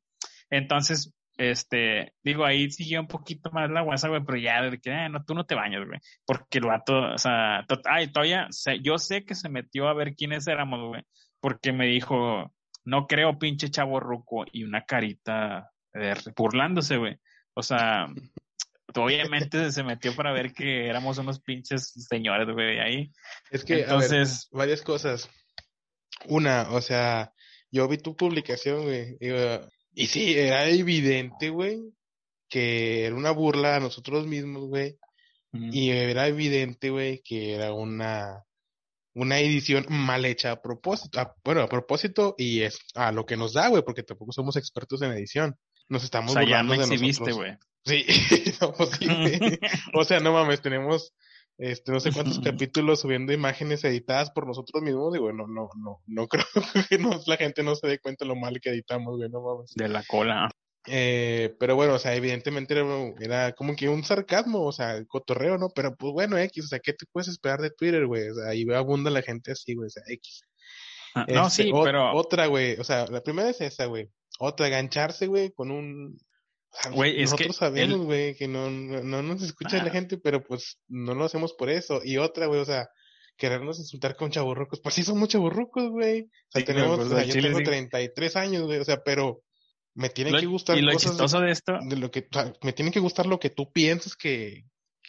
entonces, este, digo, ahí siguió un poquito más la guasa, güey, pero ya, de que, eh, no, tú no te bañas, güey, porque el vato, o sea, ay, todavía, yo sé que se metió a ver quiénes éramos, güey, porque me dijo, no creo, pinche chavo ruco, y una carita burlándose, güey. O sea, obviamente se metió para ver que éramos unos pinches señores, güey, ahí. Es que, Entonces, varias cosas. Una, o sea, yo vi tu publicación, güey, y, sí, era evidente, güey, que era una burla a nosotros mismos, güey. Y era evidente, güey, que era una una edición mal hecha a propósito, bueno, a propósito y es a lo que nos da, güey, porque tampoco somos expertos en edición. Nos estamos o sea, ya no exhibiste, güey. Sí, pues o sea, no mames, tenemos este no sé cuántos capítulos subiendo imágenes editadas por nosotros mismos y bueno, no, no, no creo que la gente no se dé cuenta lo mal que editamos, güey, no mames. De la cola. Eh, pero bueno, o sea, evidentemente era, era, como que un sarcasmo, o sea, cotorreo, ¿no? Pero pues bueno, X, o sea, ¿qué te puedes esperar de Twitter, güey? O sea, ahí abunda la gente así, güey, o sea, X. Ah, no, este, sí, pero... Otra, güey, o sea, la primera es esa, güey. Otra, gancharse, güey, con un... Güey, es nosotros sabemos, güey, que no, no, nos escucha la gente, pero pues no lo hacemos por eso. Y otra, güey, o sea, querernos insultar con chaburrucos, pues sí somos chaburrucos, güey. O sea, tenemos, pues, o sea, yo tengo 33 años, güey, o sea, pero me tiene que gustar y lo chistoso de esto de lo que me tiene que gustar lo que tú piensas que,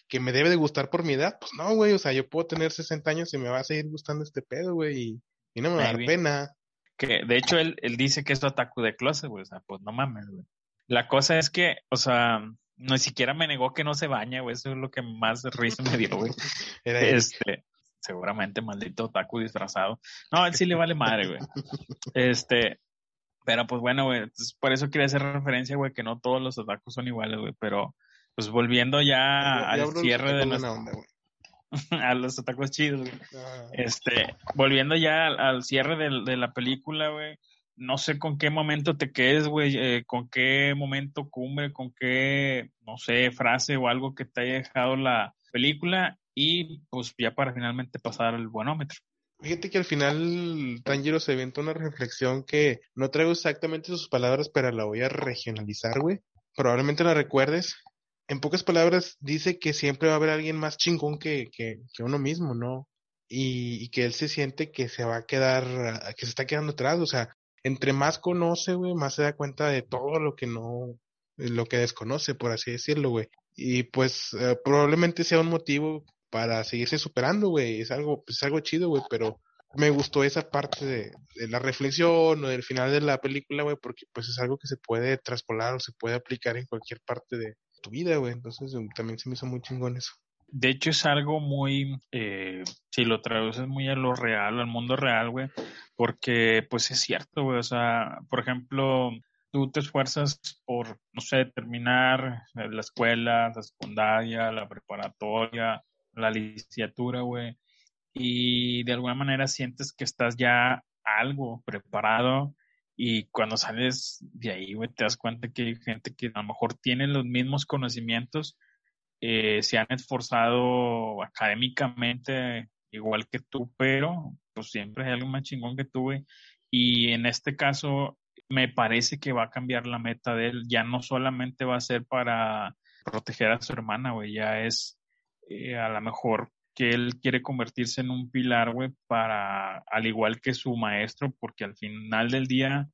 que me debe de gustar por mi edad pues no güey o sea yo puedo tener 60 años y me va a seguir gustando este pedo güey y, y, no me va a dar pena. Que de hecho él, él dice que es ataque de closet güey o sea pues no mames güey la cosa es que o sea no siquiera me negó que no se baña güey eso es lo que más risa me dio güey. Este seguramente maldito otaku disfrazado. No él sí le vale madre güey. Este pero pues bueno, güey, por eso quería hacer referencia, güey, que no todos los otakus son iguales, güey, pero pues volviendo ya al cierre de nuestro... a los otakus chidos, güey. Ah. Este, volviendo ya al, cierre de, de, la película, güey, no sé con qué momento te quedes, güey, eh, con qué momento cumbre, con qué, no sé, frase o algo que te haya dejado la película y pues ya para finalmente pasar al buenómetro. Fíjate que al final Tanjiro se inventó una reflexión que no traigo exactamente sus palabras, pero la voy a regionalizar, güey. Probablemente la recuerdes. En pocas palabras, dice que siempre va a haber alguien más chingón que, que, que uno mismo, ¿no? Y, y, que él se siente que se va a quedar, que se está quedando atrás. O sea, entre más conoce, güey, más se da cuenta de todo lo que no, lo que desconoce, por así decirlo, güey. Y pues eh, probablemente sea un motivo para seguirse superando, güey. Es algo, pues, algo chido, güey, pero me gustó esa parte de, la reflexión o del final de la película, güey, porque pues es algo que se puede traspolar o se puede aplicar en cualquier parte de tu vida, güey. Entonces también se me hizo muy chingón eso. De hecho es algo muy, eh, si lo traduces muy a lo real, al mundo real, güey, porque pues es cierto, güey, o sea, por ejemplo, tú te esfuerzas por, no sé, terminar la escuela, la secundaria, la preparatoria, la licenciatura, güey, y de alguna manera sientes que estás ya algo preparado y cuando sales de ahí, güey, te das cuenta que hay gente que a lo mejor tiene los mismos conocimientos, eh, se han esforzado académicamente igual que tú, pero pues siempre hay algo más chingón que güey. Y en este caso, me parece que va a cambiar la meta de él. Ya no solamente va a ser para proteger a su hermana, güey, ya es eh, a lo mejor que él quiere convertirse en un pilar, güey, para, al igual que su maestro, porque al final del día,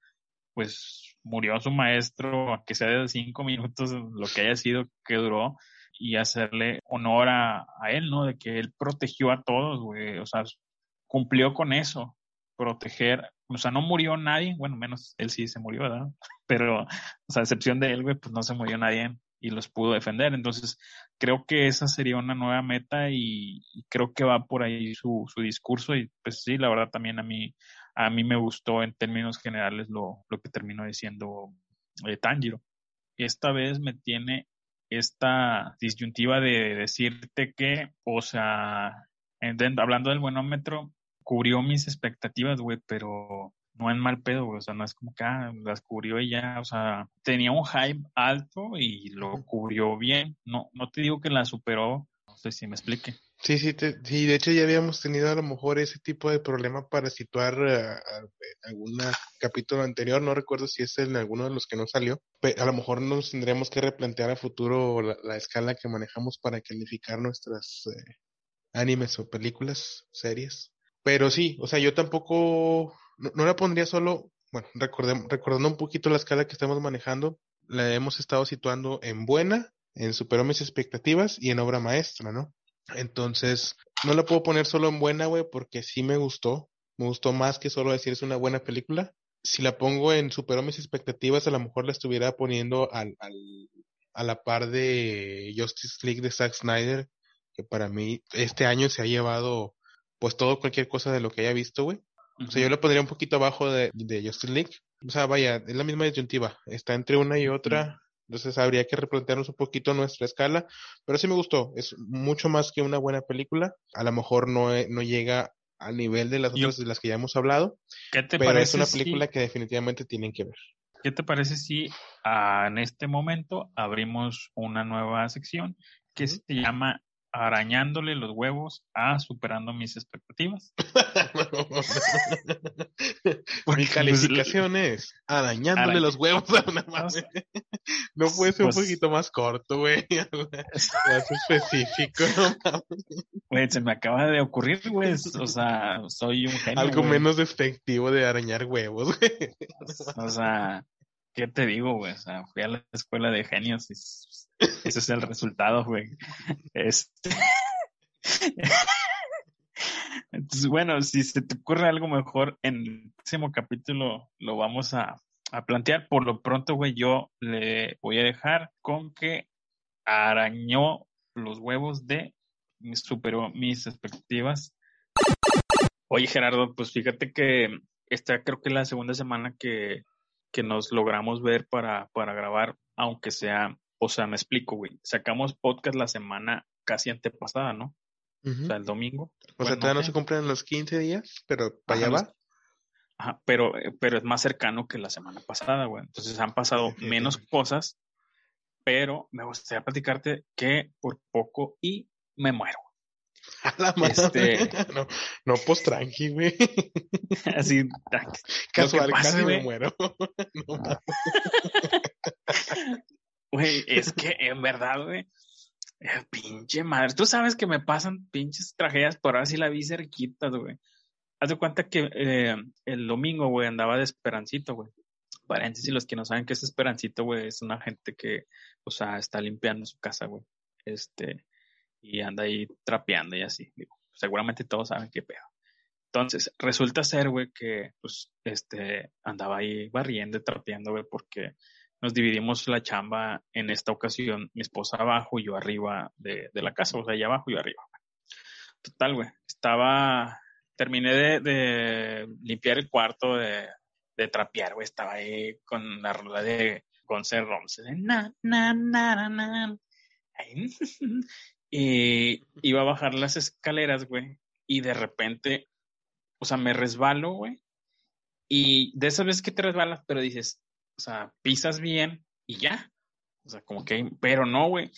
pues murió su maestro, a que sea de cinco minutos, lo que haya sido que duró, y hacerle honor a, él, ¿no? De que él protegió a todos, güey, o sea, cumplió con eso, proteger o sea, no murió nadie, bueno, menos él sí se murió, ¿verdad? Pero, o sea, a excepción de él, güey, pues no se murió nadie y los pudo defender. Entonces, creo que esa sería una nueva meta y, creo que va por ahí su, su, discurso y pues sí, la verdad también a mí, a mí me gustó en términos generales lo, lo que terminó diciendo eh, Tanjiro. Esta vez me tiene esta disyuntiva de decirte que, o sea, hablando del buenómetro, cubrió mis expectativas, güey, pero no en mal pedo, güey. O sea, no es como que ah, las cubrió ella. O sea, tenía un hype alto y lo cubrió bien. No, no te digo que la superó. No sé si me explique. Sí, sí, sí, de hecho ya habíamos tenido a lo mejor ese tipo de problema para situar uh, algún capítulo anterior, no recuerdo si es en alguno de los que no salió, pero a lo mejor nos tendremos que replantear a futuro la, escala que manejamos para calificar nuestras eh, animes o películas, series. Pero sí, o sea, yo tampoco, no, la pondría solo, bueno, recordando un poquito la escala que estamos manejando, la hemos estado situando en buena, en superó mis expectativas y en obra maestra, ¿no? Entonces, no la puedo poner solo en buena, güey, porque sí me gustó. Me gustó más que solo decir es una buena película. Si la pongo en superó mis expectativas, a lo mejor la estuviera poniendo al, al, a la par de Justice League de Zack Snyder, que para mí este año se ha llevado pues todo, cualquier cosa de lo que haya visto, güey. O sea, yo lo pondría un poquito abajo de, de Justin League. O sea, vaya, es la misma disyuntiva. Está entre una y otra. Entonces habría que replantearnos un poquito nuestra escala. Pero sí me gustó. Es mucho más que una buena película. A lo mejor no, no llega al nivel de las otras de las que ya hemos hablado. ¿Qué te pero es una película que definitivamente tienen que ver. ¿Qué te parece si ah, en este momento abrimos una nueva sección que se llama arañándole los huevos a superando mis expectativas. Mi pues, calificación es arañándole los huevos a una madre. No puede ser un pues poquito más corto, güey. Más específico, Güey, se me acaba de ocurrir, güey. O sea, soy un genio. Algo menos despectivo de arañar huevos, güey. O sea, ¿qué te digo, güey? O sea, fui a la escuela de genios y ese es el resultado, güey. Este... Entonces, bueno, si se te ocurre algo mejor en el próximo capítulo lo vamos a, a plantear. Por lo pronto, güey, yo le voy a dejar con que arañó los huevos de superó mis expectativas. Oye, Gerardo, pues fíjate que esta creo que es la segunda semana que, que nos logramos ver para, para grabar, aunque sea o sea, me explico, güey. Sacamos podcast la semana casi antepasada, ¿no? O sea, el domingo. O sea, todavía no se cumplen los 15 días, pero para allá va. Ajá, pero, eh, pero es más cercano que la semana pasada, güey. Entonces han pasado menos cosas, pero me gustaría platicarte que por poco y me muero. A la este... No, no pues tranqui, güey. Así, casual, casi me muero. no, Güey, es que en verdad, güey, eh, pinche madre. Tú sabes que me pasan pinches tragedias, por ahora sí la vi cerquita, güey. Haz de cuenta que eh, el domingo, güey, andaba de esperancito, güey. Paréntesis, los que no saben qué es esperancito, güey, es una gente que, o sea, está limpiando su casa, güey. Este, y anda ahí trapeando y así. Digo, seguramente todos saben qué pedo. Entonces, resulta ser, güey, que pues este andaba ahí barriendo y trapeando, güey, porque nos dividimos la chamba en esta ocasión, mi esposa abajo y yo arriba de, la casa, o sea, ella abajo y yo arriba. Total, güey, estaba, terminé de, limpiar el cuarto, de, de trapear, güey, estaba ahí con la rola de con Roms, na, na, na, na, y iba a bajar las escaleras, güey, y de repente, o sea, me resbalo, güey, y de esa vez que te resbalas, pero dices, o sea, pisas bien y ya. O sea, como que, pero no, güey.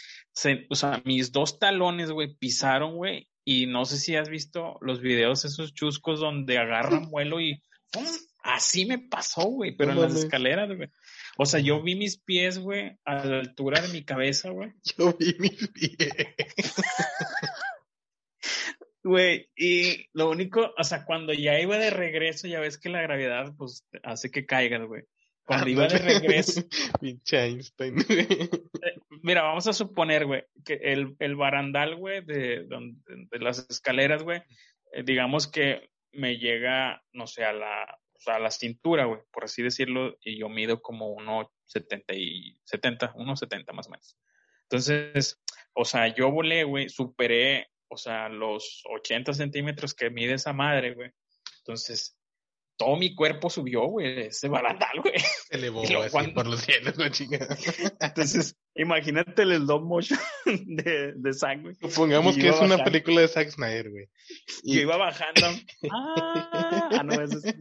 O sea, mis dos talones, güey, pisaron, güey. Y no sé si has visto los videos esos chuscos donde agarran vuelo y ¡pum! así me pasó, güey, pero en las escaleras, güey. O sea, yo vi mis pies, güey, a la altura de mi cabeza, güey. Yo vi mis pies. Güey, y lo único, o sea, cuando ya iba de regreso, ya ves que la gravedad, pues, hace que caigas, güey. Cuando iba de regreso. Einstein. Eh, mira, vamos a suponer, güey, que el, el barandal, güey, de, de, las escaleras, güey, eh, digamos que me llega, no sé, a la, a la cintura, güey, por así decirlo, y yo mido como 1,70 y 70, 1,70 más o menos. Entonces, o sea, yo volé, güey, superé, o sea, los 80 centímetros que mide esa madre, güey. Entonces, todo mi cuerpo subió, güey, ese barandal, güey. Se elevó así por los cielos, güey, Entonces, imagínate el stop motion de, de Zack, güey. Supongamos que es una película de Zack Snyder, güey. Y... Yo iba bajando. ah, ah no, eso es...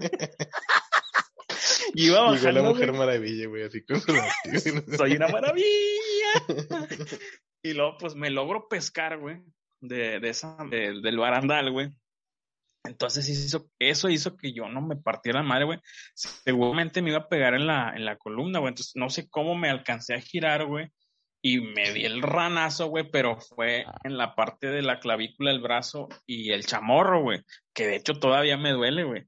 Y iba bajando. Llegó la Mujer Maravilla, güey, así con su Soy una maravilla. y luego, pues, me logro pescar, güey, de, de esa, del barandal, güey entonces hizo, eso hizo que yo no me partiera la madre, güey. Seguramente me iba a pegar en la, en la columna, güey. Entonces no sé cómo me alcancé a girar, güey. Y me di el ranazo, güey, pero fue en la parte de la clavícula del brazo y el chamorro, güey. Que de hecho todavía me duele, güey.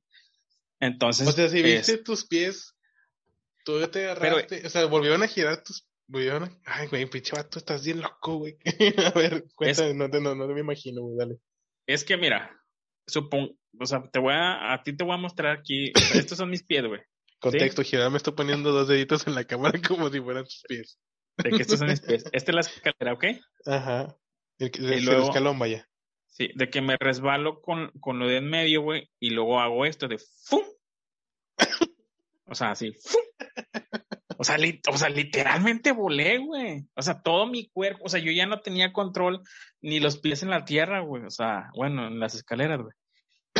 Entonces. O sea, si viste tus pies, tú te agarraste, o sea, volvieron a girar tus Volvieron a... Ay, güey, pinche vato, estás bien loco, güey. a ver, cuéntame, no, te, no, no me imagino, güey, dale. Es que mira, supongo, o sea, te voy a, a ti te voy a mostrar aquí, estos son mis pies, güey. Contexto, ¿sí? me estoy poniendo dos deditos en la cámara como si fueran tus pies. De que estos son mis pies. Esta es la escalera, ¿ok? Ajá. El, el, el escalón, vaya. Sí, de que me resbalo con, con lo de en medio, güey, y luego hago esto de ¡fum! O sea, así, ¡fum! O sea, o sea, literalmente volé, güey. O sea, todo mi cuerpo, o sea, yo ya no tenía control ni los pies en la tierra, güey. O sea, bueno, en las escaleras, güey.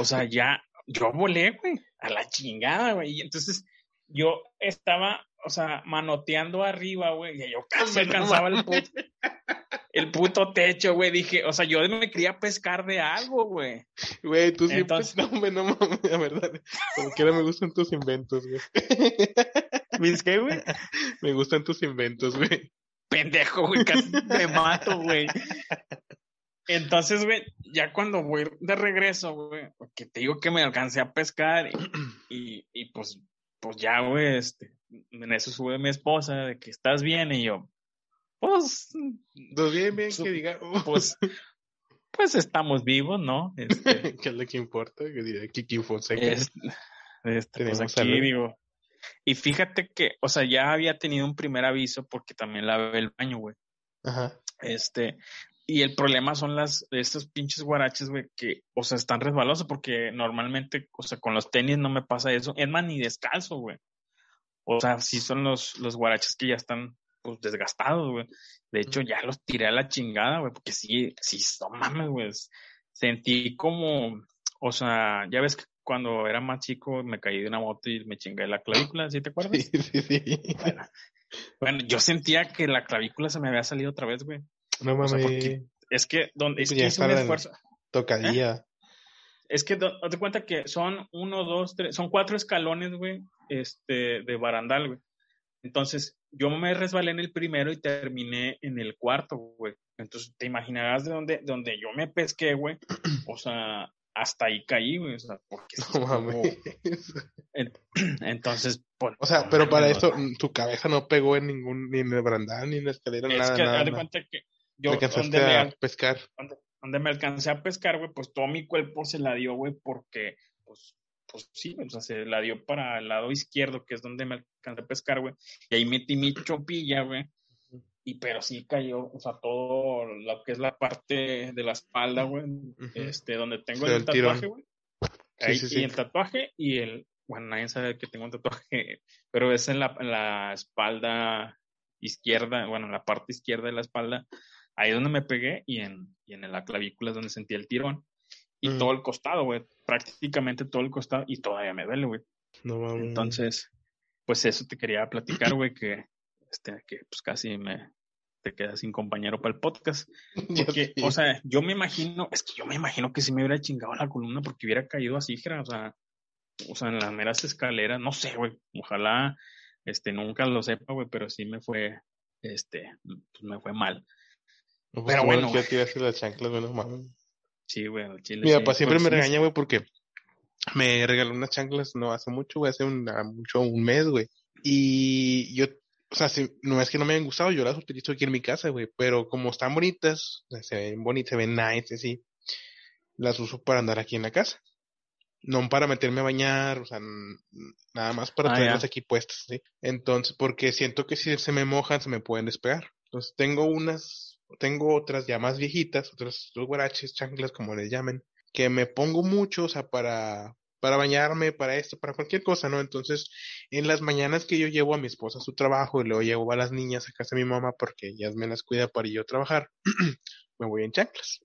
O sea, ya, yo volé, güey, a la chingada, güey. Y entonces yo estaba, o sea, manoteando arriba, güey, y yo casi alcanzaba el puto, el puto techo, güey. Dije, o sea, yo me quería pescar de algo, güey. Güey, tú siempre, no, no mames, la verdad. Como quiera me gustan tus inventos, güey. ¿Mis qué, güey? Me gustan tus inventos, güey. Pendejo, güey, casi me mato, güey. Entonces, güey, ya cuando voy de regreso, güey, porque te digo que me alcancé a pescar y, y, pues, pues ya, güey, este, en eso sube mi esposa de que estás bien y yo, pues, pues bien, bien, que diga, pues, pues estamos vivos, ¿no? Este, ¿Qué es lo que importa? Que diga Kiki Fonseca. Este, este pues aquí digo, y fíjate que, o sea, ya había tenido un primer aviso porque también lavé el baño, güey. Ajá. Este, y el problema son las, estos pinches guaraches, güey, que, o sea, están resbalosos porque normalmente, o sea, con los tenis no me pasa eso. Es más, ni descalzo, güey. O sea, sí son los, los guaraches que ya están, pues, desgastados, güey. De hecho, ya los tiré a la chingada, güey, porque sí, sí, no mames, güey. Sentí como, o sea, ya ves que cuando era más chico me caí de una moto y me chingué la clavícula, ¿sí te acuerdas? Sí, sí, sí. Bueno, yo sentía que la clavícula se me había salido otra vez, güey. No mames. es que donde es pues que hice un esfuerzo. Tocadilla. ¿Eh? Es que date cuenta que son uno, dos, tres, son cuatro escalones, güey, este, de barandal, güey. Entonces, yo me resbalé en el primero y terminé en el cuarto, güey. Entonces, te imaginarás de dónde, donde yo me pesqué, güey. O sea, hasta ahí caí, güey. O sea, porque. No mames. Entonces, pues. O sea, pero para eso, tu cabeza no pegó en ningún, ni en el brandal, ni en la escalera, es nada. Es que, nada, de cuenta que yo. Donde me, a pescar. Donde, donde, me alcancé a pescar, güey, pues todo mi cuerpo se la dio, güey, porque pues sí, o sea, se la dio para el lado izquierdo, que es donde me alcancé a pescar, güey. Y ahí metí mi chopilla, güey. Y pero sí cayó, o sea, todo lo que es la parte de la espalda, güey. Este, donde tengo el, tatuaje, güey. Ahí, y el tatuaje y el, bueno, nadie sabe que tengo un tatuaje, pero es en la, en la espalda izquierda, bueno, en la parte izquierda de la espalda, ahí es donde me pegué y en, y en la clavícula es donde sentí el tirón. Y mm. todo el costado, güey, prácticamente todo el costado y todavía me duele, güey. No, Entonces, pues eso te quería platicar, güey, que, este, que pues casi me te quedas sin compañero para el podcast. Porque, o sea, yo me imagino, es que yo me imagino que si me hubiera chingado la columna porque hubiera caído así, o sea, o sea, en las meras escaleras, no sé, güey, ojalá este, nunca lo sepa, güey, pero sí me fue, este, pues me fue mal. Pues, pero bueno. Ya tiraste las chanclas, menos mal. Sí, güey, el chile. Mi papá siempre me regaña, güey, porque me regaló unas chanclas no hace mucho, güey, hace un, mucho, un mes, güey. Y yo, o sea, si, no es que no me hayan gustado, yo las utilizo aquí en mi casa, güey, pero como están bonitas, se ven bonitas, se ven nice, así, las uso para andar aquí en la casa no para meterme a bañar, o sea, nada más para ah, tenerlas aquí puestas, ¿sí? Entonces, porque siento que si se me mojan, se me pueden despegar. Entonces, tengo unas, tengo otras ya más viejitas, otras, guaraches, chanclas, como les llamen, que me pongo mucho, o sea, para, para bañarme, para esto, para cualquier cosa, ¿no? Entonces, en las mañanas que yo llevo a mi esposa a su trabajo y luego llevo a las niñas a casa de mi mamá porque ellas me las cuida para yo trabajar, me voy en chanclas.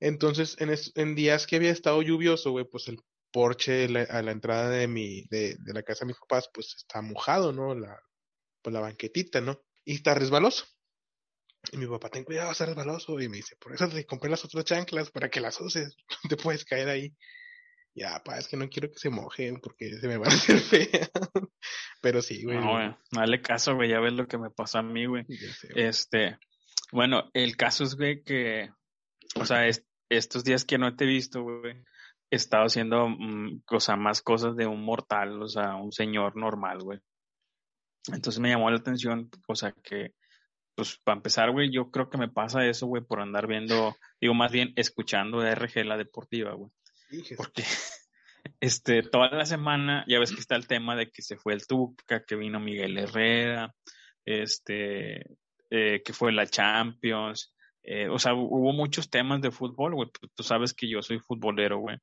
Entonces, en, días que había estado lluvioso, güey, pues el porche a la entrada de mi, de, de, la casa de mis papás, pues está mojado, ¿no? La, pues la banquetita, ¿no? Y está resbaloso. Y mi papá, ten cuidado, está resbaloso. Y me dice, por eso te compré las otras chanclas para que las uses. Te puedes caer ahí. Ya, pa, es que no quiero que se mojen porque se me van a hacer feas. Pero sí, güey. No, güey, dale caso, güey, ya ves lo que me pasó a mí, güey. Este, bueno, el caso es, güey, que, o sea, estos días que no te he visto, güey, he estado haciendo mm, más cosas de un mortal, o sea, un señor normal, güey. Entonces me llamó la atención, o sea, que, pues, para empezar, güey, yo creo que me pasa eso, güey, por andar viendo, digo, más bien escuchando RG la deportiva, güey. Porque, este, toda la semana, ya ves que está el tema de que se fue el Tuca, que vino Miguel Herrera, este, eh, que fue la Champions, eh, o sea, hubo muchos temas de fútbol, güey. Tú sabes que yo soy futbolero, güey.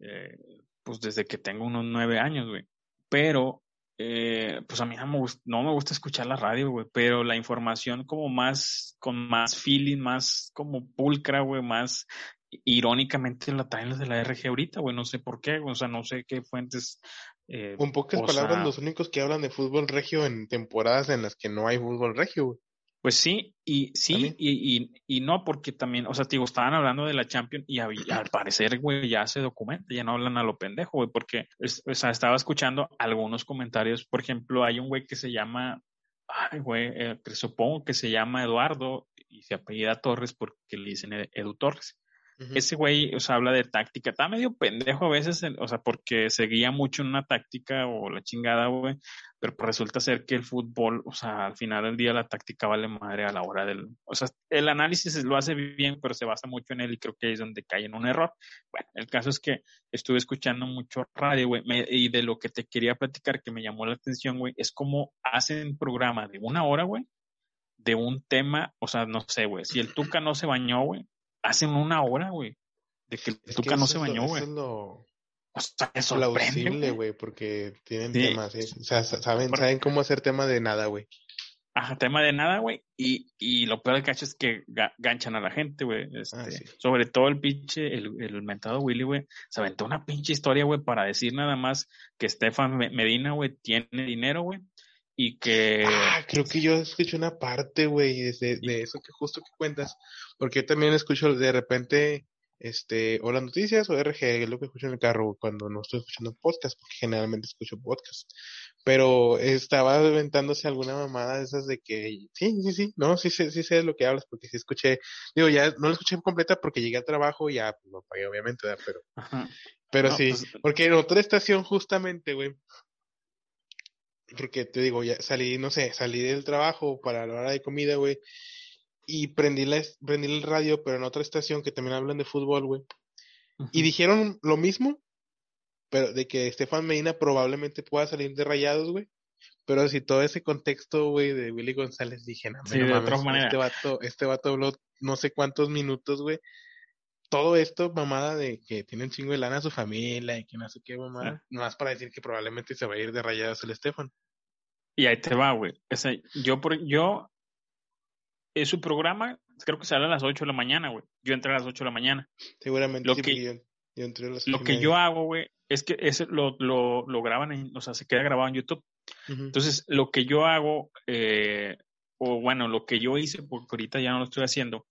Eh, pues desde que tengo unos nueve años, güey. Pero, pues a mí no me, gusta, no me gusta escuchar la radio, güey. Pero la información como más, con más feeling, más como pulcra, güey, más irónicamente la traen los de la RG ahorita, güey. No sé por qué, o sea, no sé qué fuentes. Eh, Con pocas palabras, los únicos que hablan de fútbol regio en temporadas en las que no hay fútbol regio, güey. Pues sí, y sí, y, y, y, no, porque también, o sea, digo, estaban hablando de la Champions y, al parecer, güey, ya se documenta, ya no hablan a lo pendejo, güey, porque, o sea, estaba escuchando algunos comentarios, por ejemplo, hay un güey que se llama, ay, güey, eh, que supongo que se llama Eduardo y se apellida Torres porque le dicen Edu Torres. Ese güey, o sea, habla de táctica. Está medio pendejo a veces, o sea, porque seguía mucho en una táctica o la chingada, güey. Pero pues resulta ser que el fútbol, o sea, al final del día la táctica vale madre a la hora del. O sea, el análisis lo hace bien, pero se basa mucho en él y creo que es donde cae en un error. Bueno, el caso es que estuve escuchando mucho radio, güey, y de lo que te quería platicar que me llamó la atención, güey, es como hacen programa de una hora, güey, de un tema, o sea, no sé, güey, si el Tuca no se bañó, güey, hacen una hora, güey, de que el Tuca no se bañó, güey. O sea, es plausible, güey, porque tienen temas, ¿sí? O sea, saben, saben cómo hacer tema de nada, güey. Ajá, tema de nada, güey. Y, y lo peor del cacho es que ganchan a la gente, güey. Ah, este, Sobre todo el pinche, el, el mentado Willy, güey. Se aventó una pinche historia, güey, para decir nada más que Stefan Medina, güey, tiene dinero, güey. Y que. Ah, creo que yo escuché una parte, güey, de, de eso que justo que cuentas. Porque yo también escucho de repente, este, o las noticias o RG, es lo que escucho en el carro cuando no estoy escuchando podcast, porque generalmente escucho podcast. Pero estaba aventándose alguna mamada de esas de que, sí, sí, sí, no, sí, sí, sí sé de lo que hablas, porque sí escuché, digo, ya no lo escuché completa porque llegué al trabajo y ya pues, lo pagué, obviamente, pero, pero sí, pues, porque en otra estación justamente, güey, porque te digo, ya salí, no sé, salí del trabajo para la hora de comida, güey, y prendí, la, prendí el radio, pero en otra estación que también hablan de fútbol, güey. Y dijeron lo mismo, pero de que Estefan Medina probablemente pueda salir de rayados, güey. Pero si todo ese contexto, güey, de Willy González, dije, no, Sí, no de mames, otra manera. este vato, este vato habló no sé cuántos minutos, güey. Todo esto, mamada, de que tiene un chingo de lana a su familia y que no sé qué, mamada. Nomás para decir que probablemente se va a ir de rayados el Estefan. Y ahí te va, güey. O sea, yo, por, yo, es su programa, creo que sale a las 8 de la mañana, güey. Yo entré a las 8 de la mañana. Seguramente Lo sí, que- yo, yo entré a las Lo ocho y que yo hago, güey, es que ese lo, lo, lo graban, en, o sea, se queda grabado en YouTube. Entonces, lo que yo hago, eh, o bueno, lo que yo hice, porque ahorita ya no lo estoy haciendo,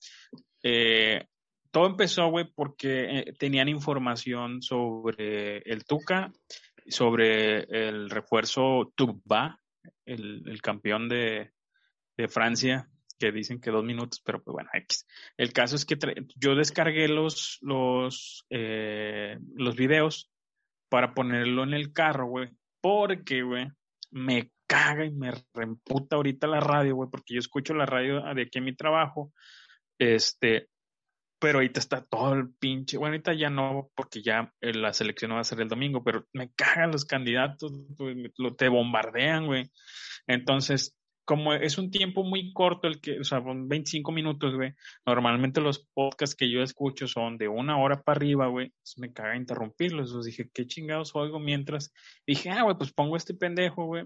eh, todo empezó, güey, porque eh, tenían información sobre el Tuca, sobre el refuerzo Tugba, el, el campeón de, de Francia, que dicen que dos minutos, pero pues bueno, X. El caso es que yo descargué los, los, eh, los videos para ponerlo en el carro, güey, porque, güey, me caga y me reemputa ahorita la radio, güey, porque yo escucho la radio de aquí en mi trabajo, este, pero ahorita está todo el pinche, bueno, ahorita ya no, porque ya eh, la selección no va a ser el domingo, pero me cagan los candidatos, te bombardean, güey. Entonces, como es un tiempo muy corto, el que, o sea, son 25 minutos, güey, normalmente los podcasts que yo escucho son de una hora para arriba, güey, entonces me caga interrumpirlos, entonces dije, ¿qué chingados oigo mientras? Dije, ah, güey, pues pongo este pendejo, güey,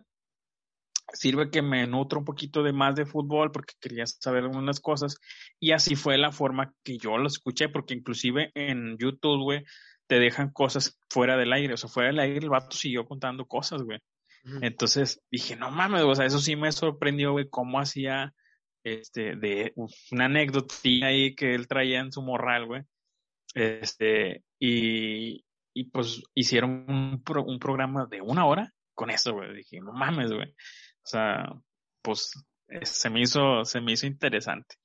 sirve que me nutro un poquito de más de fútbol porque quería saber algunas cosas y así fue la forma que yo lo escuché porque inclusive en YouTube, güey, te dejan cosas fuera del aire, o sea, fuera del aire el vato siguió contando cosas, güey. Entonces dije, no mames, o sea, eso sí me sorprendió, güey, cómo hacía este de una anécdota ahí que él traía en su morral, güey. Este, y, y pues hicieron un, pro- un programa de una hora con eso, güey. Dije, no mames, güey. O sea, pues eh, se me hizo, se me hizo interesante.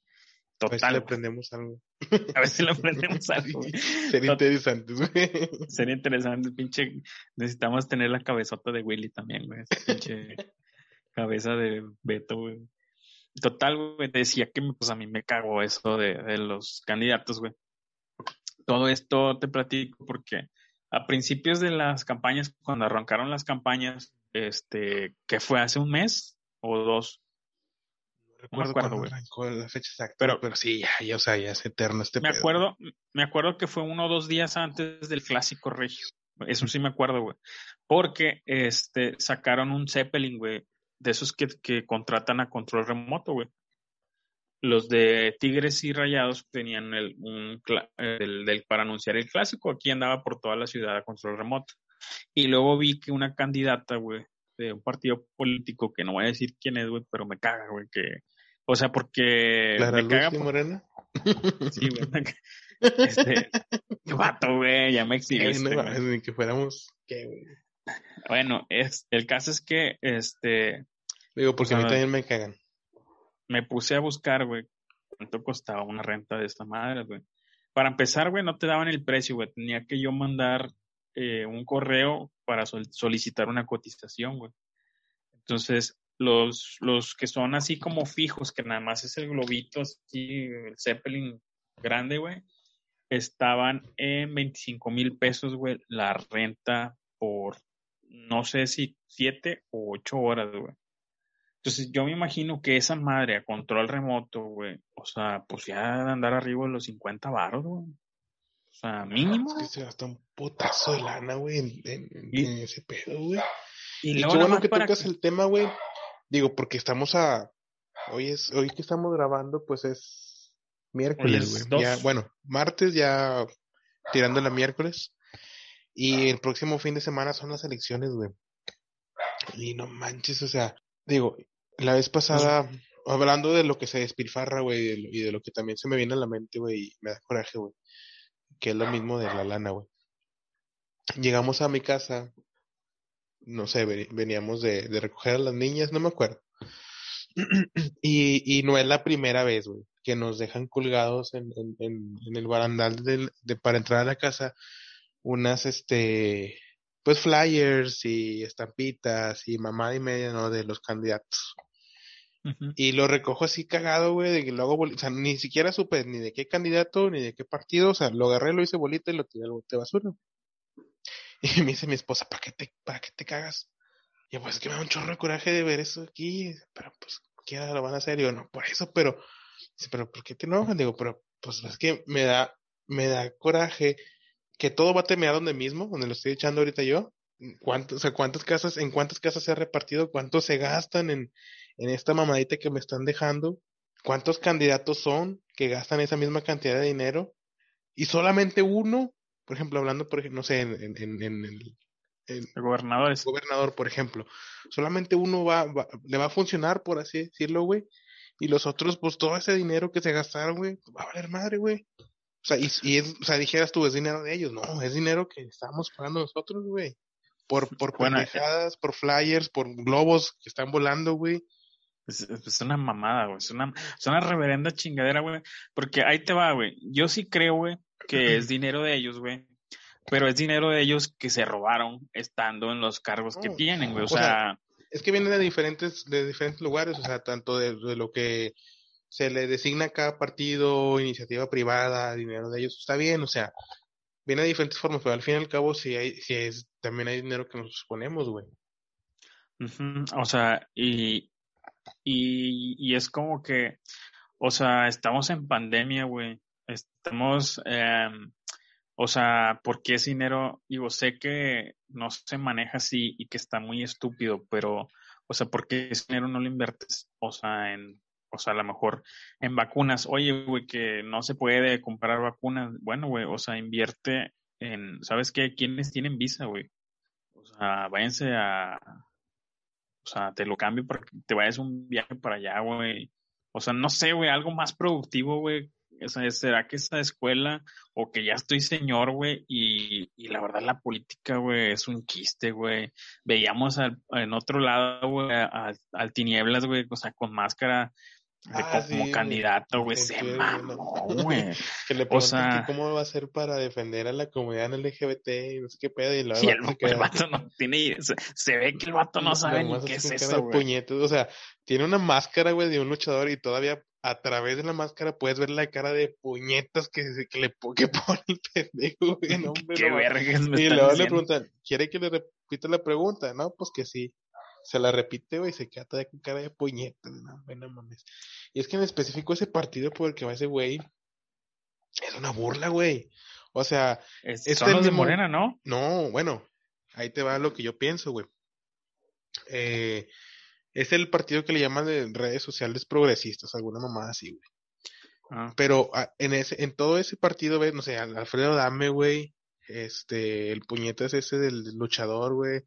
A ver si le Total. aprendemos algo. A ver si le aprendemos algo. Sería interesante, güey. Sería interesante, pinche. Necesitamos tener la cabezota de Willy también, güey. esa pinche cabeza de Beto, güey. Total, güey, decía que pues a mí me cagó eso de, de los candidatos, güey. Todo esto te platico porque a principios de las campañas, cuando arrancaron las campañas, este, que fue hace un mes o dos, No recuerdo güey. la fecha exacta, Pero- pero, sí, ya, ya, o sea, ya es eterno este me pedo. acuerdo, me acuerdo que fue uno o dos días antes del clásico regio. Eso sí me acuerdo, güey. Porque este sacaron un Zeppelin, güey, de esos que, que contratan a control remoto, güey. Los de Tigres y Rayados tenían el, un, cla- el- del- para anunciar el clásico. Aquí andaba por toda la ciudad a control remoto. Y luego vi que una candidata, güey, de un partido político, que no voy a decir quién es, güey, pero me caga, güey, que... O sea, porque Clara me caga Luz por- Morena. Sí, güey. Este, qué vato, güey, ya me exhibiste, no ni que fuéramos. ¿qué, güey? Bueno, es, el caso es que, este, Digo, porque a mí Ah. también me cagan. me puse a buscar, güey, cuánto costaba una renta de esta madre, güey. Para empezar, güey, no te daban el precio, güey. Tenía que yo mandar eh, un correo para sol- solicitar una cotización, güey. Entonces, los, los que son así como fijos, que nada más es el globito, así, el Zeppelin grande, güey, estaban en 25 mil pesos, güey, la renta por, no sé si siete o ocho horas, güey. Entonces, yo me imagino que esa madre a control remoto, güey, o sea, pues ya andar arriba de los 50 baros, güey. Sea, mínimo. Es que se gasta un putazo de lana, güey, en, en- en- Y- en ese pedo, güey. Y Y qué bueno que tocas que- el tema, güey. Digo, porque estamos a. Hoy es, hoy que estamos grabando, pues es miércoles, es güey. Ya, bueno, martes ya tirando la miércoles. Y el próximo fin de semana son las elecciones, güey. Y no manches, o sea, digo, la vez pasada, hablando de lo que se despilfarra, güey, y de lo que también se me viene a la mente, güey, y me da coraje, güey. Que es lo mismo de la lana, güey. Llegamos a mi casa, no sé, veníamos de, de recoger a las niñas, no me acuerdo. Y, y no es la primera vez, güey, que nos dejan colgados en, en, el barandal de, para entrar a la casa unas, este, pues flyers y estampitas y mamada y media, ¿no? De los candidatos. Y lo recojo así cagado, güey, de que lo hago, boli- o sea, ni siquiera supe ni de qué candidato, ni de qué partido, o sea, lo agarré, lo hice bolita y lo tiré al bote de basura. Y me dice mi esposa, ¿para qué te, para qué te cagas? Y yo, pues es que me da un chorro de coraje de ver eso aquí, pero pues, ¿quién lo van a hacer? Y yo, no, por eso, pero, dice, pero ¿por qué te enojas? Digo, pero, pues es que me da, me da coraje que todo va a terminar donde mismo, donde lo estoy echando ahorita yo. ¿Cuántos, o sea, cuántas casas, en cuántas casas se ha repartido? ¿Cuántos se gastan en, en esta mamadita que me están dejando? ¿Cuántos candidatos son que gastan esa misma cantidad de dinero? Y solamente uno, por ejemplo, hablando, por ejemplo, no sé, en, en, en, el, el gobernadores. gobernador, por ejemplo, solamente uno va, va, le va a funcionar, por así decirlo, güey. Y los otros, pues todo ese dinero que se gastaron, güey, va a valer madre, güey. O sea, y, y es, o sea, dijeras tú, es dinero de ellos. No, es dinero que estamos pagando nosotros, güey. Por, por Bueno, pendejadas, por flyers, por globos que están volando, güey. Es, es una mamada, güey. Es una, es una reverenda chingadera, güey. Porque ahí te va, güey. Yo sí creo, güey, que es dinero de ellos, güey. Pero es dinero de ellos que se robaron estando en los cargos que No, tienen, güey. O o sea, sea, Es que viene de diferentes, de diferentes lugares, o sea, tanto de, de lo que se le designa a cada partido, iniciativa privada, dinero de ellos, está bien, o sea, viene de diferentes formas, pero al fin y al cabo sí hay, sí es, también hay dinero que nos ponemos, güey. o sea, y, y, y es como que, o sea, estamos en pandemia, güey. Estamos, em, o sea, ¿por qué ese dinero? Digo, sé que no se maneja así y que está muy estúpido, pero, o sea, ¿por qué ese dinero no lo inviertes? O sea, en, o sea, a lo mejor en vacunas. Oye, güey, que no se puede comprar vacunas. Bueno, güey, o sea, invierte en, ¿sabes qué? ¿Quiénes tienen visa, güey? O sea, váyanse a, o sea, te lo cambio para que te vayas un viaje para allá, güey. O sea, no sé, güey, algo más productivo, güey. O sea, ¿será que esa escuela o que ya estoy señor, güey? Y, y la verdad la política, güey, es un chiste, güey. Veíamos al, en otro lado, güey, al, al Tinieblas, güey, o sea, con máscara de Ah, como sí, candidato, güey. Se mamó, güey. Que le O sea- que cómo va a hacer para defender a la comunidad LGBT y no sé qué pedo, y luego Y el el, vato queda- no tiene, se, se ve que el vato no sabe ni qué es eso, güey. O sea, tiene una máscara, güey, de un luchador y todavía a través de la máscara puedes ver la cara de puñetas que, se- que le que pone el pendejo, güey. No, hombre, Qué no. vergas me Y luego le diciendo. preguntan, ¿quiere que le repita la pregunta? No, pues que sí. Se la repite, güey, y se queda todavía con cara de puñetas. No, güey, no mames. Y es que en específico ese partido por el que va ese güey es una burla, güey. O sea, Es- este son los de Morena, ¿no? no, bueno, ahí te va lo que yo pienso, güey. Eh, es el partido que le llaman de redes sociales progresistas, alguna mamada así, güey. Ah, Pero ah, en ese, en todo ese partido, ves, no sé, al- Alfredo Dame, güey, este, el puñetas ese del luchador, güey,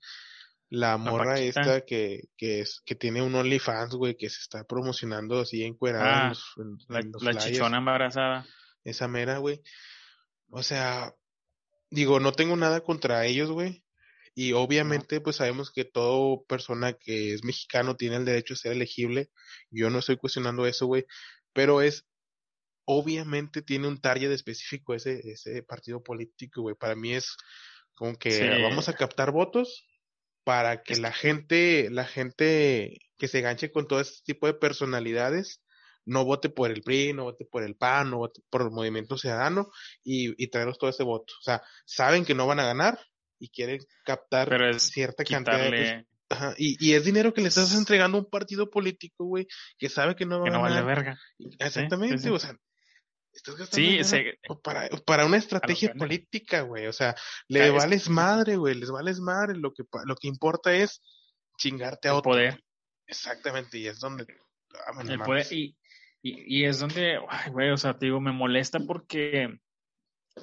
la morra esta que, que es, que tiene un OnlyFans, güey, que se está promocionando así encuerada en Ah, los, en- la, en los la flyers chichona embarazada. esa mera, güey. O sea, digo, no tengo nada contra ellos, güey. Y obviamente, pues sabemos que toda persona que es mexicano tiene el derecho a ser elegible. Yo no estoy cuestionando eso, güey. Pero es, obviamente tiene un target específico ese, ese partido político, güey. Para mí es como que Sí. vamos a captar votos para que la gente, la gente que se ganche con todo este tipo de personalidades no vote por el PRI, no vote por el PAN, no vote por el Movimiento Ciudadano y, y traernos todo ese voto. O sea, saben que no van a ganar y quieren captar Pero es cierta cantidad de... quitarle Ajá, y, y es dinero que le estás entregando a un partido político, güey, que sabe que no va que a no vale ganar. verga. Exactamente, sí, sí. o sea, estás gastando Sí, se, para, para una estrategia política, güey. O sea, le vales madre, güey, les vales madre. Lo que, lo que importa es chingarte a el otro. poder. Exactamente, y es donde... ah, bueno, El poder y, y, y es donde, güey, o sea, te digo, me molesta porque,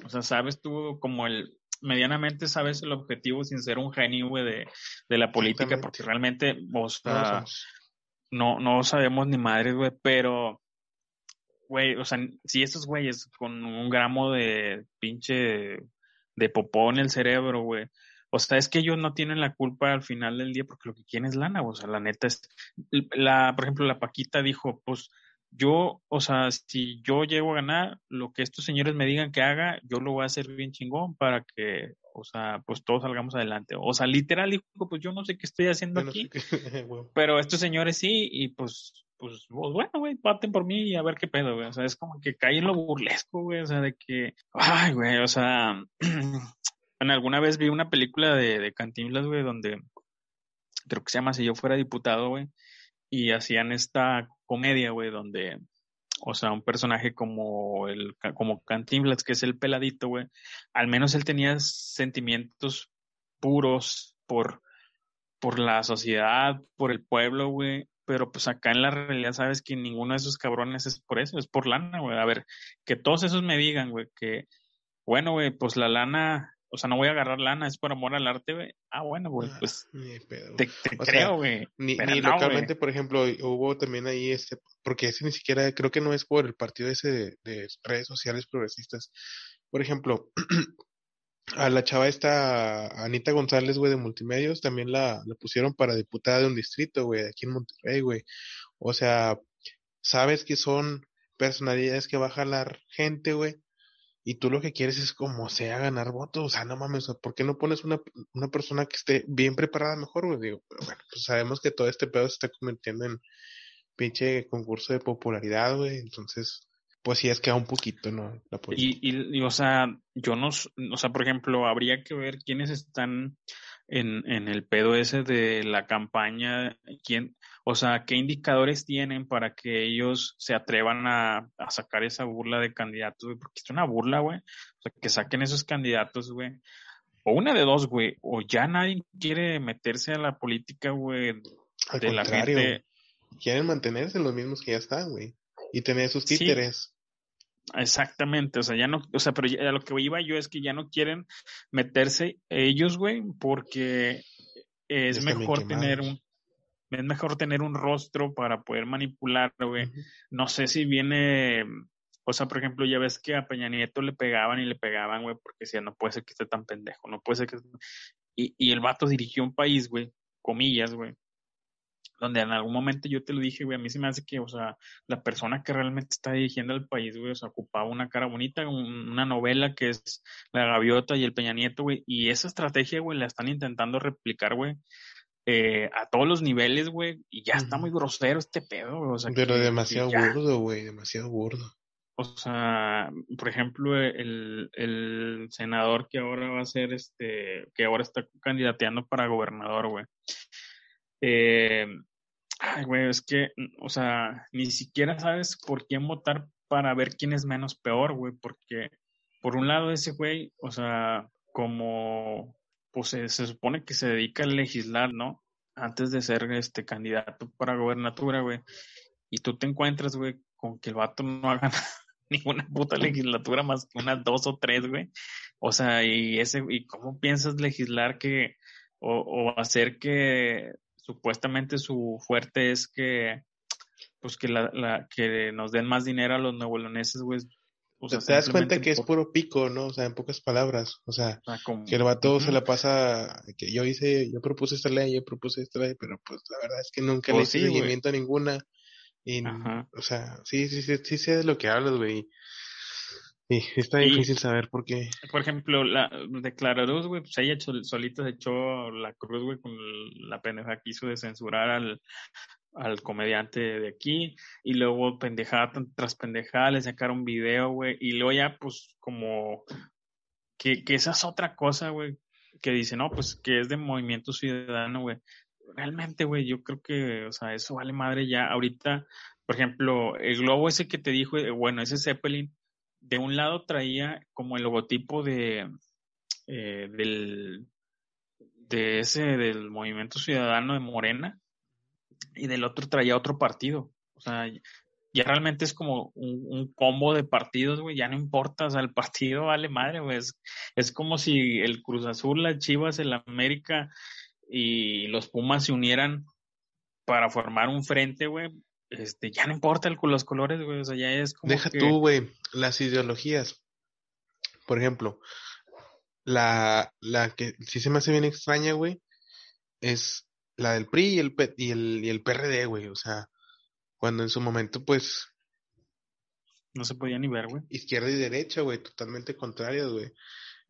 o sea, sabes tú como el, medianamente sabes el objetivo sin ser un genio, güey, de, de la política, porque realmente, somos. no, no sabemos ni madres, güey, pero, güey, o sea, si estos güeyes con un gramo de pinche de popó en el cerebro, güey, o sea, es que ellos no tienen la culpa al final del día porque lo que quieren es lana, o sea, la neta es, la, por ejemplo, la Paquita dijo, pues, yo, o sea, si yo llego a ganar, lo que estos señores me digan que haga, yo lo voy a hacer bien chingón para que, o sea, pues todos salgamos adelante. O sea, literal dijo, pues yo no sé qué estoy haciendo no aquí. Pero estos señores sí, y pues, pues, pues, bueno, güey, paten por mí y a ver qué pedo, güey. O sea, es como que cae en lo burlesco, güey. O sea, de que, ay, güey, o sea, en alguna vez vi una película de, de Cantinflas, güey, donde creo que se llama Si yo fuera diputado, güey, y hacían esta comedia, güey, donde, o sea, un personaje como el, como Cantinflas, que es el peladito, güey, al menos él tenía sentimientos puros por, por la sociedad, por el pueblo, güey, pero pues acá en la realidad sabes que ninguno de esos cabrones es por eso, es por lana, güey. A ver, que todos esos me digan, güey, que, bueno, güey, pues la lana o sea, no voy a agarrar lana, es por amor al arte, güey. Ah, bueno, güey, ah, pues te, creo, güey. Ni, ni localmente, por ejemplo, hubo también ahí este, porque ese ni siquiera, creo que no es por el partido ese de, redes sociales progresistas. Por ejemplo, a la chava esta, Anita González, güey, de Multimedios, también la, pusieron para diputada de un distrito, güey, aquí en Monterrey, güey. O sea, sabes que son personalidades que va a jalar gente, güey y tú lo que quieres es como sea ganar votos, o sea, no mames, ¿por qué no pones una, una persona que esté bien preparada mejor, güey? Digo, bueno, pues sabemos que todo este pedo se está convirtiendo en pinche concurso de popularidad, güey, entonces, pues sí es que a un poquito, ¿no? La y, y, o sea, yo no, o sea, por ejemplo, habría que ver quiénes están en, en el pedo ese de la campaña, quién, o sea, ¿qué indicadores tienen para que ellos se atrevan a, sacar esa burla de candidatos, güey? Porque es una burla, güey. O sea, que saquen esos candidatos, güey. O una de dos, güey. O ya nadie quiere meterse a la política, güey. de la gente. Quieren mantenerse los mismos que ya están, güey. Y tener sus títeres. Exactamente, o sea, ya no, o sea, pero a lo que iba yo es que ya no quieren meterse ellos, güey, porque es mejor tener un, es mejor tener un rostro para poder manipular, güey. No sé si viene, o sea, por ejemplo, ya ves que a Peña Nieto le pegaban y le pegaban, güey, porque decía, no puede ser que esté tan pendejo, no puede ser que... Y, y el vato dirigió un país, güey, comillas, güey, donde en algún momento yo te lo dije, güey, a mí se me hace que, o sea, la persona que realmente está dirigiendo el país, güey, o sea, ocupaba una cara bonita, una novela que es La Gaviota y el Peña Nieto, güey, y esa estrategia, güey, la están intentando replicar, güey, eh, a todos los niveles, güey, y ya está muy grosero este pedo, güey. O sea, Pero demasiado burdo, güey, demasiado burdo. O sea, por ejemplo, el, el senador que ahora va a ser, este, que ahora está candidateando para gobernador, güey. Eh, ay, güey, es que, o sea, ni siquiera sabes por quién votar para ver quién es menos peor, güey, porque por un lado ese güey, o sea, como pues se, supone que se dedica a legislar, ¿no? Antes de ser este candidato para gobernatura, güey. Y tú te encuentras, güey, con que el vato no haga ninguna puta legislatura más que unas dos o tres, güey. O sea, y ese, y cómo piensas legislar que, o hacer que supuestamente su fuerte es que, pues que la, la, que nos den más dinero a los neoloneses, güey, o sea, te das cuenta que es puro pico, ¿no? O sea, en pocas palabras. O sea, ah, que el vato se la pasa, que yo hice, yo propuse esta ley, yo propuse esta ley, pero pues la verdad es que nunca le pues hice seguimiento a ninguna. Y, o sea, sí, sí, sí, sí sé de lo que hablas, güey. Sí, está difícil saber por qué. Por ejemplo, la declarados, güey, pues ella solita se echó la cruz, güey, con la pendeja que hizo de censurar al, al comediante de aquí y luego pendejada tras pendejada le sacaron video, güey, y luego ya pues como que, que esa es otra cosa, güey, que dice, no, pues que es de movimiento ciudadano, güey. Realmente, güey, yo creo que, o sea, eso vale madre ya. Ahorita, por ejemplo, el globo ese que te dijo, eh, bueno, ese Zeppelin, de un lado traía como el logotipo de, eh, del, de ese, del movimiento ciudadano de Morena, y del otro traía otro partido. O sea, ya realmente es como un, combo de partidos, güey, ya no importa, o sea, el partido vale madre, güey. Es, como si el Cruz Azul, las Chivas, el América y los Pumas se unieran para formar un frente, güey. Este, ya no importa el, los colores, güey, o sea, ya es como. Deja tú, güey, las ideologías. Por ejemplo, la, la que sí se me hace bien extraña, güey, es la del PRI y el, y el, y el PRD, güey. O sea, cuando en su momento, pues. No se podía ni ver, güey. Izquierda y derecha, güey, totalmente contrarias, güey.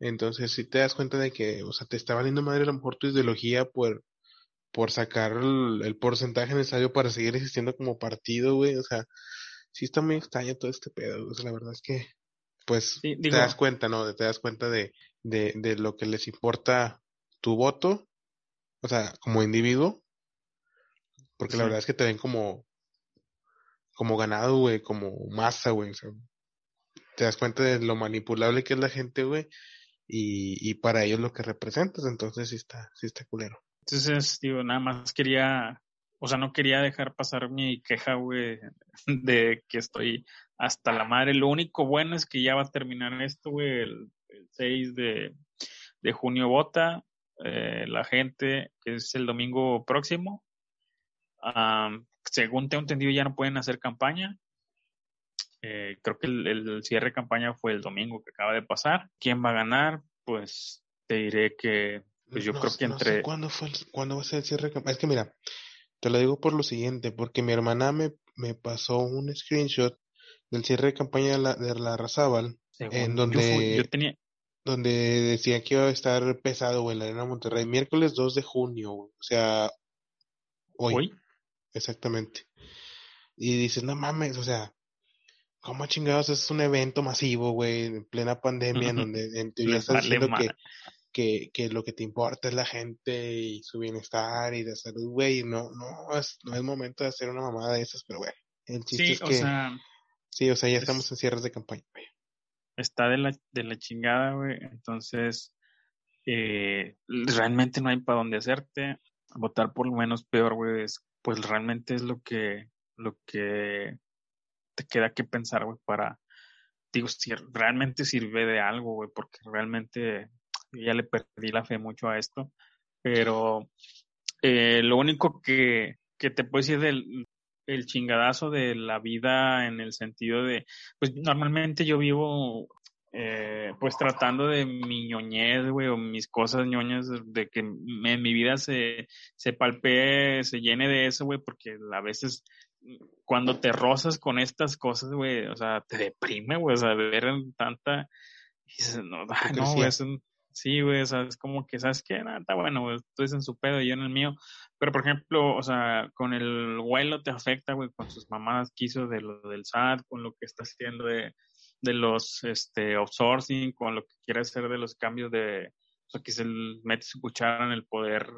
Entonces, si te das cuenta de que, o sea, te está valiendo madre a lo mejor tu ideología por, por sacar el, porcentaje necesario para seguir existiendo como partido, güey. O sea, sí está muy extraño todo este pedo. O sea, la verdad es que pues te das cuenta, ¿no? Te das cuenta de, de, de lo que les importa tu voto, o sea, como individuo, porque la verdad es que te ven como, como ganado, güey, como masa, güey. O sea, te das cuenta de lo manipulable que es la gente, güey, y, y para ellos lo que representas, entonces sí está, sí está culero. Entonces, digo, nada más quería, o sea, no quería dejar pasar mi queja, güey, de que estoy hasta la madre. Lo único bueno es que ya va a terminar esto, güey, el, 6 de, de, junio vota. Eh, la gente, que es el domingo próximo. según tengo entendido, ya no pueden hacer campaña. Eh, creo que el, cierre de campaña fue el domingo que acaba de pasar. ¿Quién va a ganar? Pues te diré que pues yo creo que entre... sé ¿cuándo, fue ¿Cuándo va a ser el cierre de campaña? Es que mira, te lo digo por lo siguiente, porque mi hermana me, me pasó un screenshot del cierre de campaña de la, de la Razábal, en donde, yo, tenía... donde decía que iba a estar pesado, en la Arena Monterrey, miércoles 2 de junio, o sea, hoy. ¿Hoy? Exactamente. Y dices, no mames, o sea, ¿cómo chingados es un evento masivo, güey, en plena pandemia, en donde en teoría estás diciendo que, que, que, lo que te importa es la gente y su bienestar y de salud, güey, no, no es, no es momento de hacer una mamada de esas, pero bueno, el chiste sí, es que... O sea, sí, o sea, ya estamos en cierres de campaña, güey. Está de la, de la chingada, güey, entonces eh, realmente no hay para dónde hacerte. Votar por lo menos peor, güey, pues realmente es lo que, lo que te queda que pensar, güey, para, digo, si realmente sirve de algo, güey, porque realmente ya le perdí la fe mucho a esto, pero eh, lo único que, que te puedo decir del el chingadazo de la vida en el sentido de, pues normalmente yo vivo eh, pues tratando de mi ñoñez, güey, o mis cosas ñoñas, de que en mi vida se, se palpee, se llene de eso, güey, porque a veces cuando te rozas con estas cosas, güey, o sea, te deprime, güey, o sea, ver tanta, dices, no, no, güey, es un, sí, güey, o es como que, ¿sabes qué? Nada, está bueno, güey, tú en su pedo y yo en el mío, pero por ejemplo, o sea, con el vuelo te afecta, güey, con sus mamadas quiso de lo del SAT, con lo que está haciendo de, de los, este, outsourcing, con lo que quiere hacer de los cambios de, o sea, que se mete su cuchara en el poder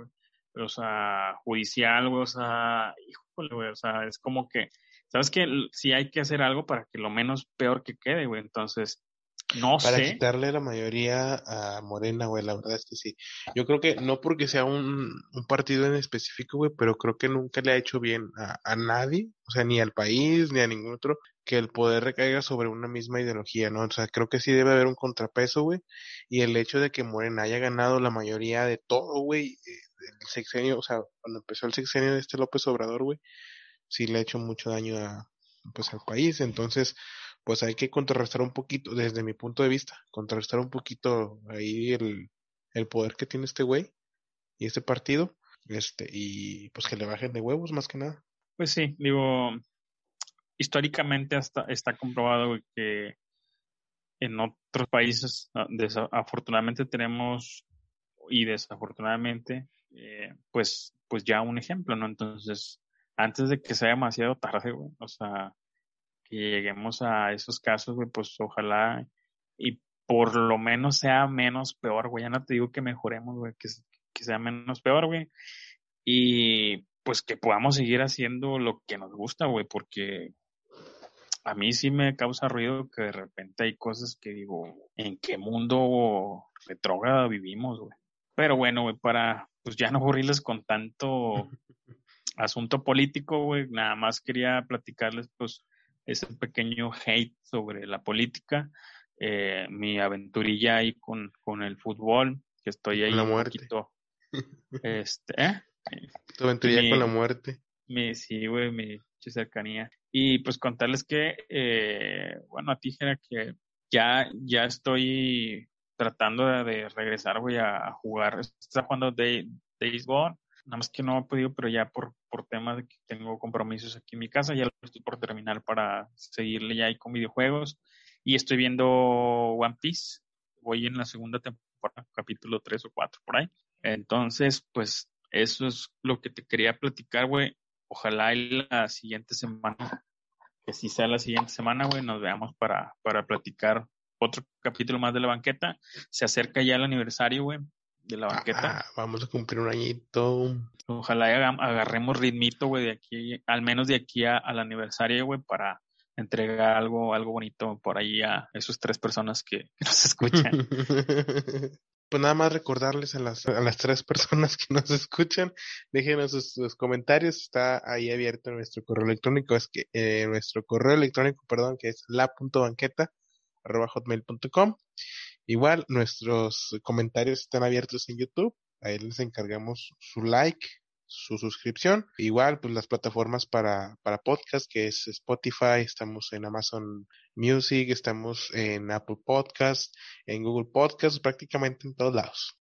o sea, judicial, güey, o sea, híjole, güey, o sea, es como que, ¿sabes que Si hay que hacer algo para que lo menos peor que quede, güey, entonces, no para sé. Para quitarle la mayoría a Morena, güey, la verdad es que sí. Yo creo que no porque sea un, un partido en específico, güey, pero creo que nunca le ha hecho bien a, a nadie, o sea, ni al país, ni a ningún otro, que el poder recaiga sobre una misma ideología, ¿no? O sea, creo que sí debe haber un contrapeso, güey, y el hecho de que Morena haya ganado la mayoría de todo, güey, eh, el sexenio, o sea, cuando empezó el sexenio de este López Obrador, güey, sí le ha hecho mucho daño a, pues, al país. Entonces, pues hay que contrarrestar un poquito, desde mi punto de vista, contrarrestar un poquito ahí el, el poder que tiene este güey y este partido, este, y pues que le bajen de huevos más que nada. Pues sí, digo, históricamente hasta está comprobado que en otros países, ah, desafortunadamente tenemos y desafortunadamente eh, pues, pues ya un ejemplo, ¿no? Entonces, antes de que sea demasiado tarde, güey, o sea, que lleguemos a esos casos, güey, pues ojalá y por lo menos sea menos peor, güey, ya no te digo que mejoremos, güey, que, que sea menos peor, güey, y pues que podamos seguir haciendo lo que nos gusta, güey, porque a mí sí me causa ruido que de repente hay cosas que digo, ¿en qué mundo retrógrado vivimos, güey? Pero bueno, güey, para pues ya no aburrirles con tanto asunto político, güey, nada más quería platicarles, pues, ese pequeño hate sobre la política, eh, mi aventurilla ahí con, con el fútbol, que estoy ahí la muerte. un poquito, este, ¿eh? Tu aventurilla con la muerte. Mi, sí, güey, mi cercanía. Y pues contarles que, eh, bueno, a ti, que ya, ya estoy tratando de, regresar, voy a jugar. Está jugando Days Gone. Nada más que no he podido, pero ya por, por temas de que tengo compromisos aquí en mi casa, ya lo estoy por terminar para seguirle ya ahí con videojuegos. Y estoy viendo One Piece. Voy en la segunda temporada, capítulo 3 o 4 por ahí. Entonces, pues eso es lo que te quería platicar, güey. Ojalá la siguiente semana, que si sea la siguiente semana, güey, nos veamos para, para platicar otro capítulo más de la banqueta. Se acerca ya el aniversario, güey, de la banqueta. Ah, vamos a cumplir un añito. Ojalá agarremos ritmito, güey, de aquí, al menos de aquí al aniversario, güey, para entregar algo, algo bonito por ahí a esas tres personas que, nos escuchan. pues nada más recordarles a las, a las tres personas que nos escuchan, déjenos sus, comentarios, está ahí abierto nuestro correo electrónico, es que eh, nuestro correo electrónico, perdón, que es la.banqueta arroba hotmail.com. Igual nuestros comentarios están abiertos en YouTube, ahí les encargamos su like, su suscripción. Igual, pues las plataformas para, para podcast, que es Spotify, estamos en Amazon Music, estamos en Apple Podcast, en Google Podcast, prácticamente en todos lados.